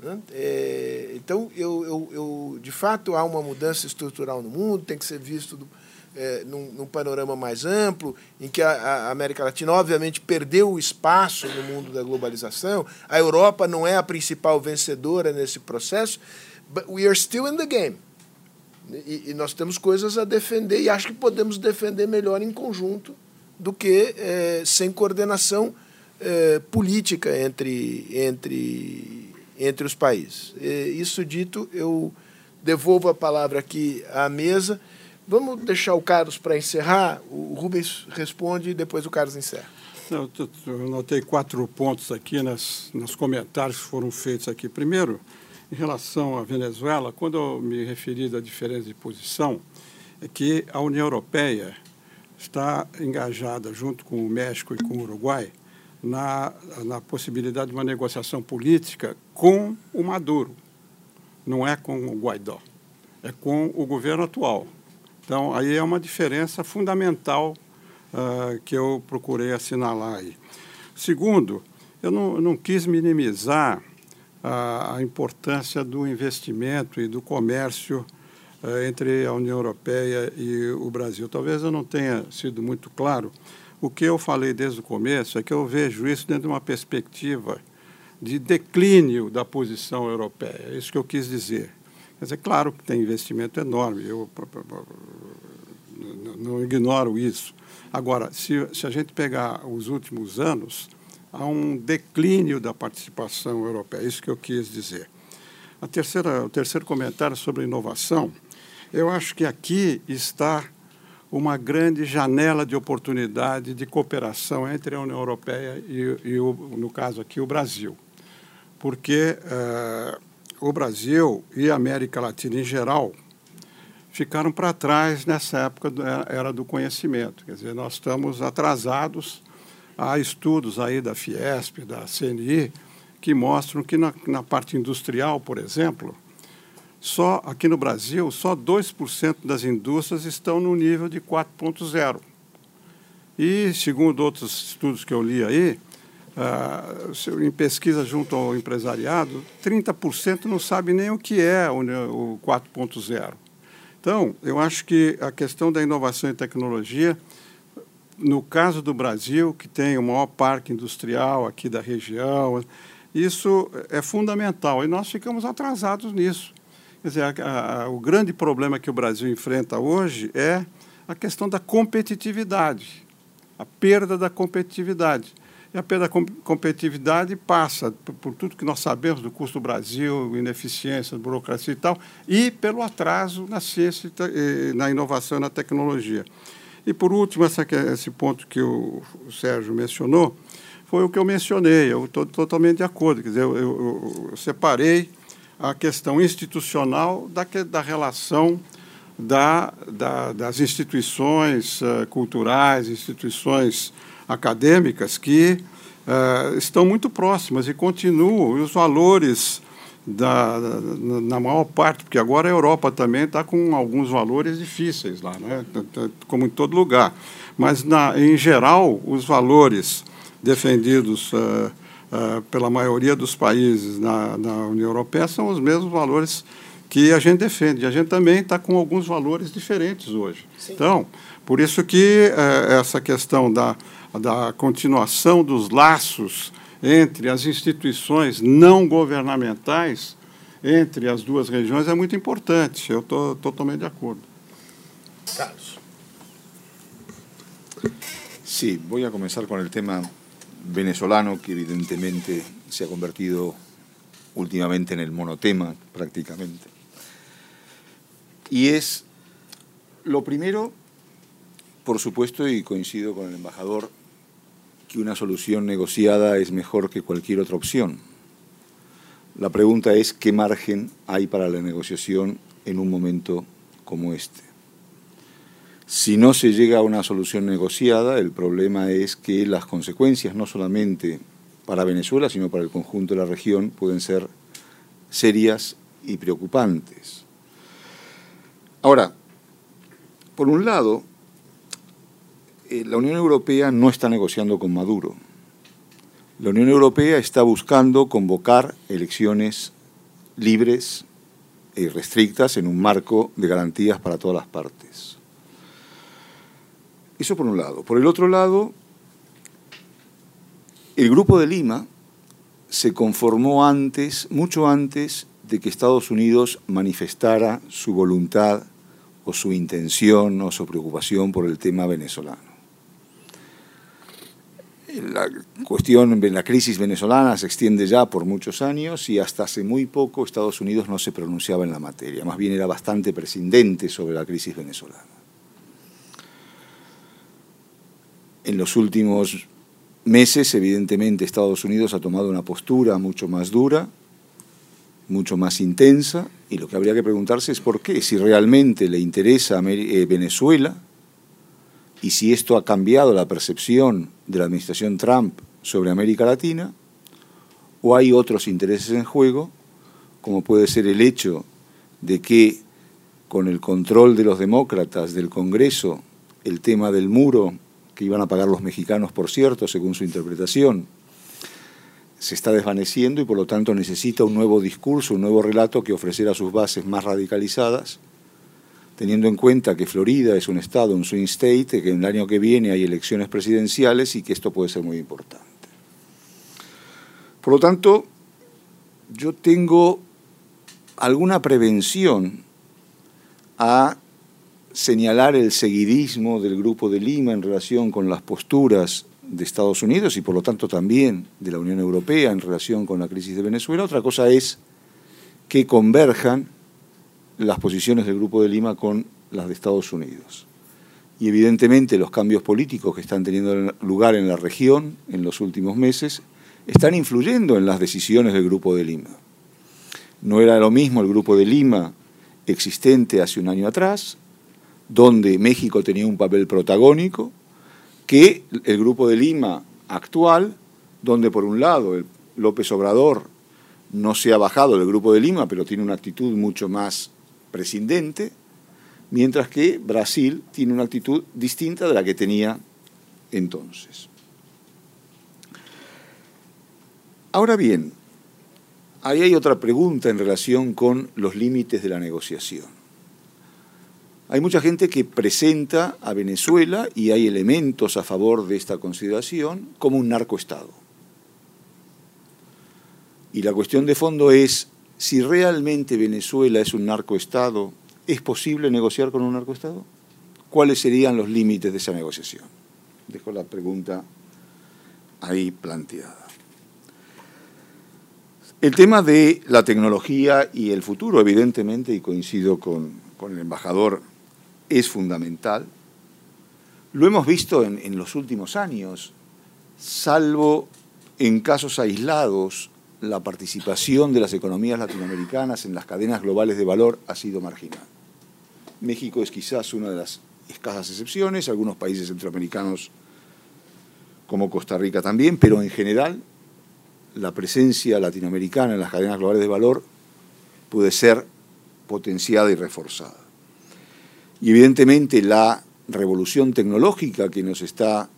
Né? É, então, eu, eu, eu, de fato, há uma mudança estrutural no mundo, tem que ser visto do, é, num, num, panorama mais amplo, em que a, a, América Latina, obviamente, perdeu o espaço no mundo da globalização. A Europa não é a principal vencedora nesse processo, but we are still in the game. E, e nós temos coisas a defender, e acho que podemos defender melhor em conjunto do que é, sem coordenação é, política entre, entre, entre os países. Isso dito, eu devolvo a palavra aqui à mesa. Vamos deixar o Carlos para encerrar. O Rubens responde e depois o Carlos encerra. Eu notei quatro pontos aqui nas, nos comentários que foram feitos aqui. Primeiro, em relação à Venezuela, quando eu me referi da diferença de posição, é que a União Europeia está engajada, junto com o México e com o Uruguai, na, na possibilidade de uma negociação política com o Maduro. Não é com o Guaidó, é com o governo atual. Então, aí é uma diferença fundamental uh, que eu procurei assinalar aí. Segundo, eu não, não quis minimizar a, a, importância do investimento e do comércio uh, entre a União Europeia e o Brasil. Talvez eu não tenha sido muito claro. O que eu falei desde o começo é que eu vejo isso dentro de uma perspectiva de declínio da posição europeia. É isso que eu quis dizer. Quer dizer, claro que tem investimento enorme, eu não ignoro isso. Agora, se, se a gente pegar os últimos anos, há um declínio da participação europeia, é isso que eu quis dizer. A terceira, o terceiro comentário sobre inovação, eu acho que aqui está uma grande janela de oportunidade de cooperação entre a União Europeia e, e o, no caso aqui, o Brasil. Porque uh, o Brasil e a América Latina em geral ficaram para trás nessa época da era do conhecimento. Quer dizer, nós estamos atrasados. Há estudos aí da Fiesp, da CNI, que mostram que na, na parte industrial, por exemplo, só aqui no Brasil, só 2% das indústrias estão no nível de 4.0. E, segundo outros estudos que eu li aí, uh, em pesquisa junto ao empresariado, 30% não sabe nem o que é o, o 4.0. Então, eu acho que a questão da inovação e tecnologia, no caso do Brasil, que tem o maior parque industrial aqui da região, isso é fundamental e nós ficamos atrasados nisso. Quer dizer, a, a, o grande problema que o Brasil enfrenta hoje é a questão da competitividade, a perda da competitividade. E a perda da competitividade passa por, por, tudo que nós sabemos do custo do Brasil, ineficiência, burocracia e tal, e pelo atraso na ciência, na inovação e na tecnologia. E, por último, essa, esse ponto que o, o Sérgio mencionou, foi o que eu mencionei, eu estou totalmente de acordo. Quer dizer, eu, eu, eu separei a questão institucional da, da relação da, da, das instituições uh, culturais, instituições acadêmicas que uh, estão muito próximas e continuam, e os valores da, na maior parte, porque agora a Europa também está com alguns valores difíceis lá, né? como em todo lugar. Mas, na, em geral, os valores defendidos uh, uh, pela maioria dos países na, na União Europeia são os mesmos valores que a gente defende. E a gente também está com alguns valores diferentes hoje. Sim. Então, por isso que uh, essa questão da da continuação dos laços entre as instituições não governamentais, entre as duas regiões, é muito importante. Eu estou totalmente de acordo. Carlos. Sí, voy a comenzar con el tema venezolano, que evidentemente se ha convertido últimamente en el monotema prácticamente. Y es lo primero, por supuesto, y coincido con el embajador, que una solución negociada es mejor que cualquier otra opción. La pregunta es qué margen hay para la negociación en un momento como este. Si no se llega a una solución negociada, el problema es que las consecuencias, no solamente para Venezuela, sino para el conjunto de la región, pueden ser serias y preocupantes. Ahora, por un lado, eh, la Unión Europea no está negociando con Maduro. La Unión Europea está buscando convocar elecciones libres y restrictas en un marco de garantías para todas las partes. Eso por un lado. Por el otro lado, el Grupo de Lima se conformó antes, mucho antes de que Estados Unidos manifestara su voluntad o su intención o su preocupación por el tema venezolano. La cuestión, la crisis venezolana se extiende ya por muchos años y hasta hace muy poco Estados Unidos no se pronunciaba en la materia, más bien era bastante prescindente sobre la crisis venezolana. En los últimos meses, evidentemente, Estados Unidos ha tomado una postura mucho más dura, mucho más intensa, y lo que habría que preguntarse es por qué, si realmente le interesa a Venezuela y si esto ha cambiado la percepción de la administración Trump sobre América Latina, o hay otros intereses en juego, como puede ser el hecho de que con el control de los demócratas del Congreso, el tema del muro que iban a pagar los mexicanos, por cierto, según su interpretación, se está desvaneciendo y por lo tanto necesita un nuevo discurso, un nuevo relato que ofrecer a sus bases más radicalizadas, teniendo en cuenta que Florida es un estado, un swing state, que en el año que viene hay elecciones presidenciales y que esto puede ser muy importante. Por lo tanto, yo tengo alguna prevención a señalar el seguidismo del Grupo de Lima en relación con las posturas de Estados Unidos y por lo tanto también de la Unión Europea en relación con la crisis de Venezuela. Otra cosa es que converjan las posiciones del Grupo de Lima con las de Estados Unidos. Y evidentemente los cambios políticos que están teniendo lugar en la región en los últimos meses están influyendo en las decisiones del Grupo de Lima. No era lo mismo el Grupo de Lima existente hace un año atrás, donde México tenía un papel protagónico, que el Grupo de Lima actual, donde por un lado el López Obrador no se ha bajado del Grupo de Lima, pero tiene una actitud mucho más prescindente, mientras que Brasil tiene una actitud distinta de la que tenía entonces. Ahora bien, ahí hay otra pregunta en relación con los límites de la negociación. Hay mucha gente que presenta a Venezuela, y hay elementos a favor de esta consideración, como un narcoestado. Y la cuestión de fondo es, si realmente Venezuela es un narcoestado, ¿es posible negociar con un narcoestado? ¿Cuáles serían los límites de esa negociación? Dejo la pregunta ahí planteada. El tema de la tecnología y el futuro, evidentemente, y coincido con, con el embajador es fundamental. Lo hemos visto en, los últimos años, salvo en casos aislados, la participación de las economías latinoamericanas en las cadenas globales de valor ha sido marginal. México es quizás una de las escasas excepciones, algunos países centroamericanos como Costa Rica también, pero en general la presencia latinoamericana en las cadenas globales de valor puede ser potenciada y reforzada. Y evidentemente la revolución tecnológica que nos está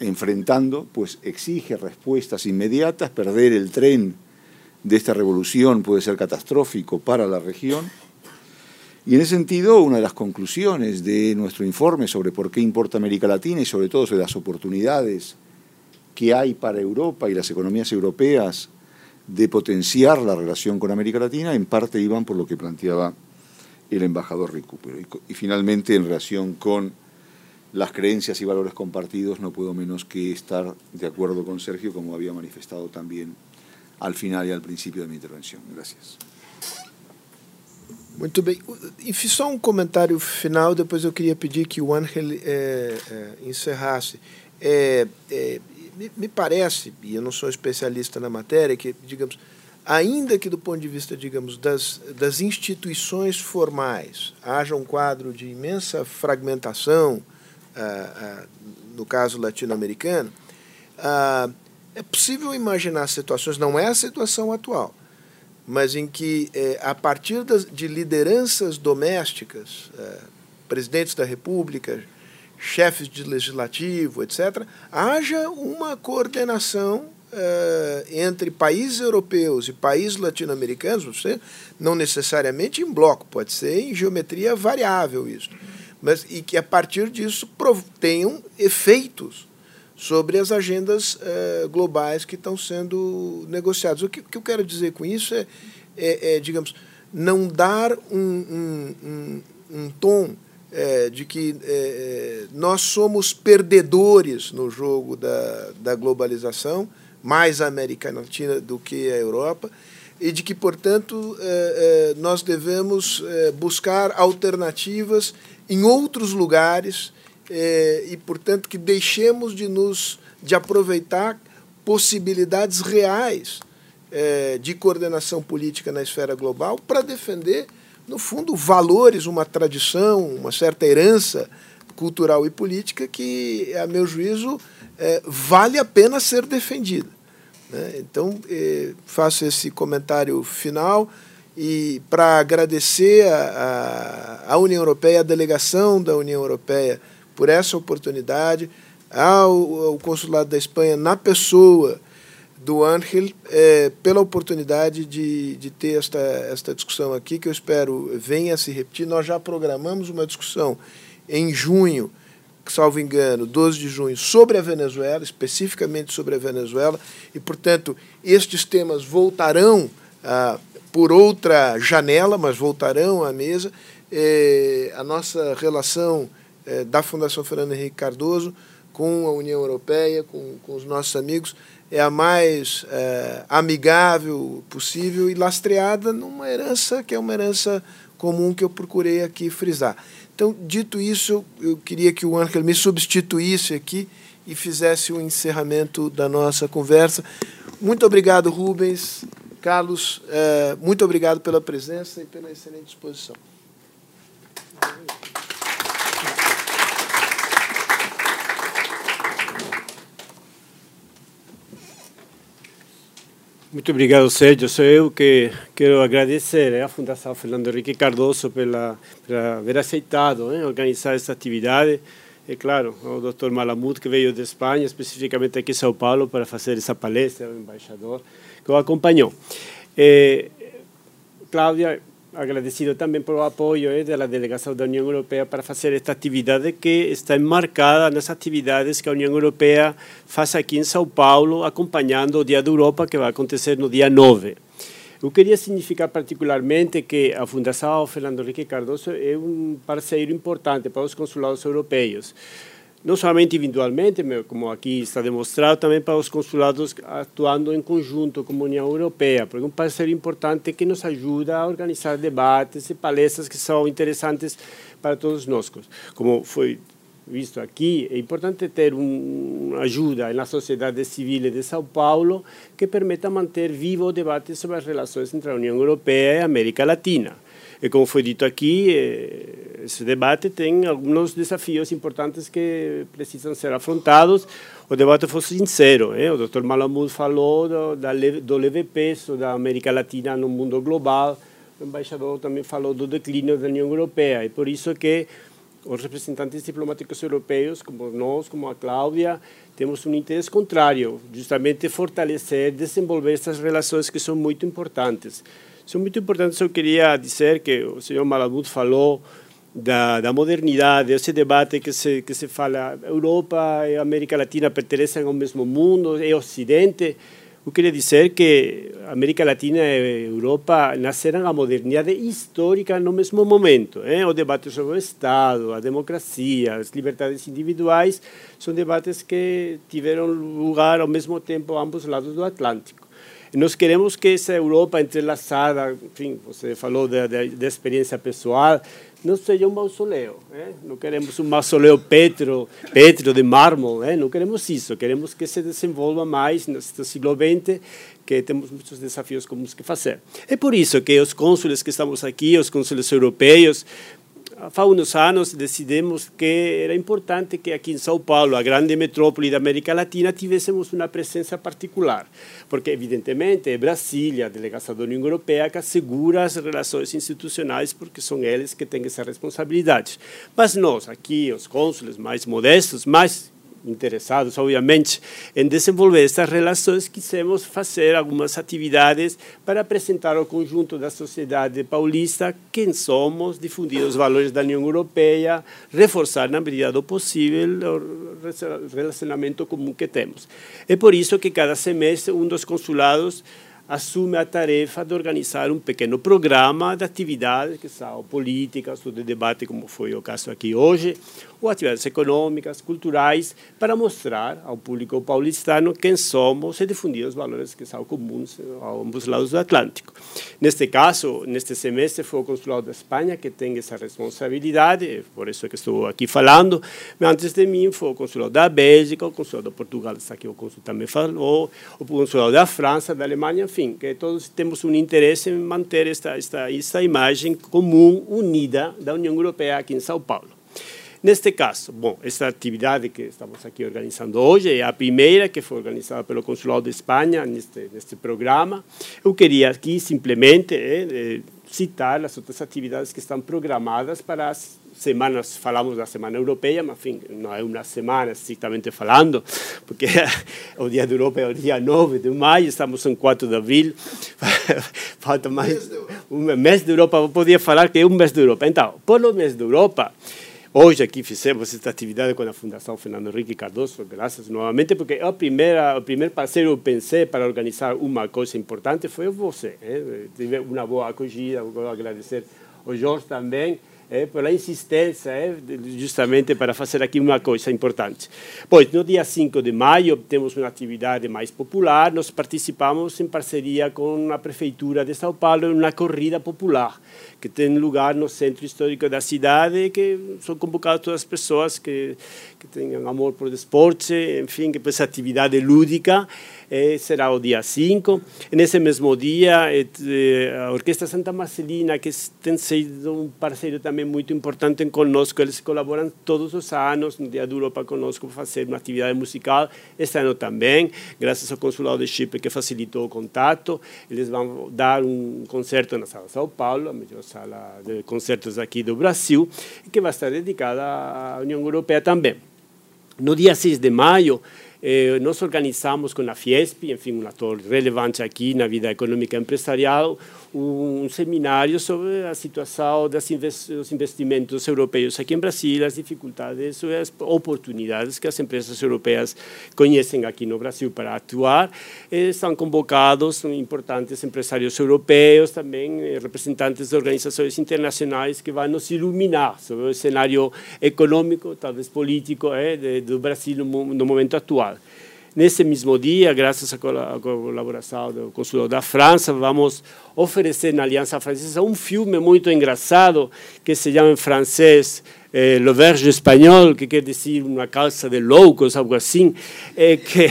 enfrentando, pues exige respuestas inmediatas, perder el tren de esta revolución puede ser catastrófico para la región. Y en ese sentido, una de las conclusiones de nuestro informe sobre por qué importa América Latina y sobre todo sobre las oportunidades que hay para Europa y las economías europeas de potenciar la relación con América Latina, en parte iban por lo que planteaba el embajador Recupero. Y, y finalmente, en relación con las creencias y valores compartidos, no puedo menos que estar de acuerdo con Sergio, como había manifestado también al final e al princípio da minha intervenção. Graças. Muito bem. Enfim, só um comentário final, depois eu queria pedir que o Ángel é, é, encerrasse. É, me, me, parece, e eu não sou especialista na matéria, que, digamos, ainda que do ponto de vista, digamos, das, das instituições formais, haja um quadro de imensa fragmentação, ah, ah, no caso latino-americano, ah, é possível imaginar situações, não é a situação atual, mas em que, é, a partir das, de lideranças domésticas, é, presidentes da República, chefes de legislativo, etc., haja uma coordenação é, entre países europeus e países latino-americanos, não necessariamente em bloco, pode ser em geometria variável isso, mas e que a partir disso tenham efeitos sobre as agendas eh, globais que estão sendo negociadas. O que, que, eu quero dizer com isso é, é, é digamos, não dar um, um, um, um tom é, de que é, nós somos perdedores no jogo da, da globalização, mais a América Latina do que a Europa, e de que, portanto, é, nós devemos buscar alternativas em outros lugares e, portanto, que deixemos de nos de aproveitar possibilidades reais de coordenação política na esfera global para defender, no fundo, valores, uma tradição, uma certa herança cultural e política que, a meu juízo, vale a pena ser defendida. Né? Então, é, faço esse comentário final e para agradecer a União Europeia, a delegação da União Europeia por essa oportunidade, ao, ao Consulado da Espanha, na pessoa do Ángel, é, pela oportunidade de, de ter esta, esta discussão aqui, que eu espero venha a se repetir. Nós já programamos uma discussão em junho, salvo engano, 12 de junho, sobre a Venezuela, especificamente sobre a Venezuela, e, portanto, estes temas voltarão ah, por outra janela, mas voltarão à mesa. É, a nossa relação é, da Fundação Fernando Henrique Cardoso com a União Europeia, com, com os nossos amigos, é a mais é, amigável possível e lastreada numa herança que é uma herança comum que eu procurei aqui frisar. Então, dito isso, eu queria que o Angel me substituísse aqui e fizesse o encerramento da nossa conversa. Muito obrigado, Rubens. Carlos, é, muito obrigado pela presença e pela excelente exposição. Muito obrigado, Sérgio. Sou eu que quero agradecer à Fundação Fernando Henrique Cardoso pela, por haver aceitado hein, organizar essa atividade. E, claro, o Dr. Malamud, que veio de Espanha, especificamente aqui em São Paulo, para fazer essa palestra, o embaixador, que o acompanhou. E, Cláudia, agradecido también por el apoyo eh, de la Delegación de la Unión Europea para hacer esta actividad que está enmarcada en las actividades que la Unión Europea hace aquí en Sao Paulo, acompañando el Día de Europa que va a acontecer no día 9. Eu queria significar particularmente que a Fundação Fernando Henrique Cardoso é um parceiro importante para os consulados europeus. Não somente individualmente, como aqui está demonstrado, também para os consulados atuando em conjunto com a União Europeia, porque é um parceiro importante que nos ajuda a organizar debates e palestras que são interessantes para todos nós. Como foi visto aqui, é importante ter uma ajuda na sociedade civil de São Paulo que permita manter vivo o debate sobre as relações entre a União Europeia e a América Latina. E como foi dito aqui, eh, esse debate tem alguns desafios importantes que precisam ser afrontados. O debate foi sincero. Eh? O Dr. Malamud falou do, do leve peso da América Latina no mundo global. O embaixador também falou do declínio da União Europeia. E por isso que os representantes diplomáticos europeus, como nós, como a Cláudia, temos um interesse contrário, justamente fortalecer, desenvolver essas relações que são muito importantes. São muito importantes. Eu queria dizer que o senhor Malabut falou da, da modernidade, esse debate que se, que se fala Europa e América Latina pertencem ao mesmo mundo, é Ocidente. Eu queria dizer que América Latina e Europa nasceram a modernidade histórica no mesmo momento. Eh? O debate sobre o Estado, a democracia, as liberdades individuais são debates que tiveram lugar ao mesmo tempo ambos lados do Atlântico. Nós queremos que essa Europa entrelaçada, enfim, você falou da, da, da experiência pessoal, não seja um mausoléu. Né? Não queremos um mausoléu Petro, Petro de mármore, né? não queremos isso. Queremos que se desenvolva mais no século XX, que temos muitos desafios comuns que fazer. É por isso que os cônsules que estamos aqui, os cônsules europeus, há uns anos decidimos que era importante que aqui em São Paulo, a grande metrópole da América Latina, tivéssemos uma presença particular, porque evidentemente é Brasília, a delegação da União Europeia, que assegura as relações institucionais, porque são eles que têm essa responsabilidade. Mas nós, aqui, os cônsules mais modestos, mais interessados, obviamente, em desenvolver essas relações, quisemos fazer algumas atividades para apresentar ao conjunto da sociedade paulista quem somos, difundir os valores da União Europeia, reforçar, na medida do possível, o relacionamento comum que temos. É por isso que cada semestre um dos consulados assume a tarefa de organizar um pequeno programa de atividades que são políticas ou de debate, como foi o caso aqui hoje, ou atividades econômicas, culturais, para mostrar ao público paulistano quem somos e difundir os valores que são comuns a ambos lados do Atlântico. Neste caso, neste semestre, foi o Consulado da Espanha que tem essa responsabilidade, por isso que estou aqui falando, mas antes de mim foi o Consulado da Bélgica, o Consulado de Portugal, está aqui o Consul também falou, o Consulado da França, da Alemanha, enfim, que todos temos um interesse em manter esta, esta, esta imagem comum, unida da União Europeia aqui em São Paulo. Neste caso, bom, essa atividade que estamos aqui organizando hoje é a primeira que foi organizada pelo Consulado de Espanha neste, neste programa. Eu queria aqui simplesmente é, citar as outras atividades que estão programadas para as semanas, falamos da Semana Europeia, mas enfim, não é uma semana estritamente falando, porque o Dia da Europa é o dia 9 de maio, estamos em 4 de abril, falta mais um mês de Europa, eu podia falar que é um mês de Europa. Então, pelo mês de Europa, Hoje aqui fizemos esta atividade com a Fundação Fernando Henrique Cardoso, graças novamente, porque a primeira, o primeiro parceiro que pensei para organizar uma coisa importante foi você. Né? Tive uma boa acogida, vou agradecer ao Jorge também, é, pela insistência, é, justamente para fazer aqui uma coisa importante. Pois, no dia 5 de maio, temos uma atividade mais popular, nós participamos em parceria com a Prefeitura de São Paulo em uma corrida popular, que tem lugar no centro histórico da cidade, que são convocadas todas as pessoas que, que tenham amor por esporte, enfim, que essa atividade lúdica, eh, será o dia 5. Nesse mesmo dia, eh, a Orquestra Santa Marcelina, que tem sido um parceiro também muito importante conosco, eles colaboram todos os anos no Dia da Europa conosco para fazer uma atividade musical. Este ano também, graças ao Consulado de Chipre que facilitou o contato, eles vão dar um concerto na Sala São Paulo, a melhor sala de concertos aqui do Brasil, que vai estar dedicada à União Europeia também. No dia 6 de maio, eh, nós organizamos com a Fiesp, enfim, um ator relevante aqui na vida econômica empresarial, um seminário sobre a situação dos investimentos europeus aqui em Brasília, as dificuldades e as oportunidades que as empresas europeias conhecem aqui no Brasil para atuar. Estão convocados importantes empresários europeus, também eh, representantes de organizações internacionais que vão nos iluminar sobre o cenário econômico, talvez político, eh, do Brasil no momento atual. Nesse mesmo dia, graças à colaboração do Consulado da França, vamos oferecer na Aliança Francesa um filme muito engraçado que se chama em francês eh, Le Verge Espanhol, que quer dizer uma calça de loucos, algo assim, é que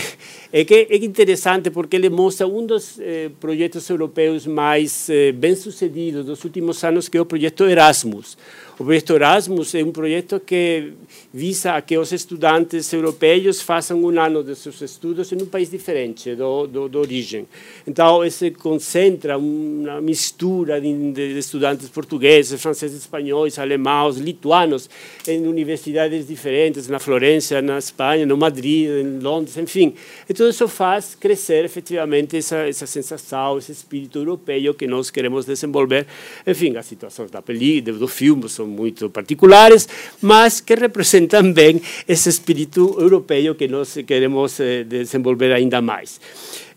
é que é interessante porque ele mostra um dos eh, projetos europeus mais eh, bem-sucedidos dos últimos anos, que é o projeto Erasmus. O projeto Erasmus é um projeto que visa a que os estudantes europeus façam um ano de seus estudos em um país diferente do, do, do origem. Então, esse concentra uma mistura de, de estudantes portugueses, franceses, espanhóis, alemãos, lituanos, em universidades diferentes, na Florença, na Espanha, no Madrid, em Londres, enfim. E tudo isso faz crescer efetivamente essa, essa sensação, esse espírito europeu que nós queremos desenvolver. Enfim, as situações da película, do filme, são muito particulares, mas que representam bem esse espírito europeu que nós queremos eh, desenvolver ainda mais.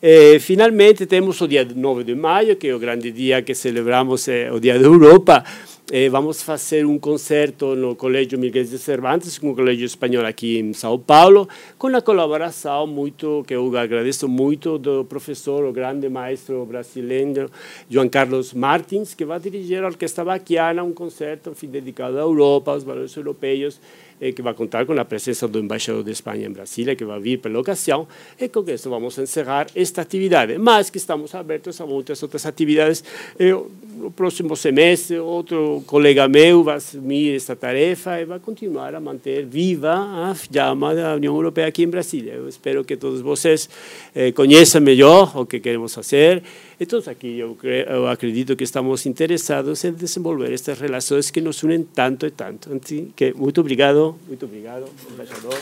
Eh, finalmente, temos o dia 9 de maio, que é o grande dia que celebramos eh, o Dia da Europa, eh, vamos fazer um concerto no Colégio Miguel de Cervantes, um colégio espanhol aqui em São Paulo, com a colaboração muito, que eu agradeço muito, do professor, o grande maestro brasileiro, João Carlos Martins, que vai dirigir a Orquestra Baquiana, um concerto enfim, dedicado à Europa, aos valores europeus, eh, que vai contar com a presença do embaixador de Espanha em Brasília, que vai vir pela ocasião, e com isso vamos encerrar esta atividade. Mas que estamos abertos a muitas outras atividades. Eh, no próximo semestre, outro colega meu vai assumir esta tarefa e vai continuar a manter viva a chama da União Europeia aqui em Brasília. Eu espero que todos vocês eh, conheçam melhor o que queremos fazer. E todos aqui, eu acredito que estamos interessados em desenvolver estas relações que nos unem tanto e tanto. Assim, que muito obrigado, muito obrigado, embaixador.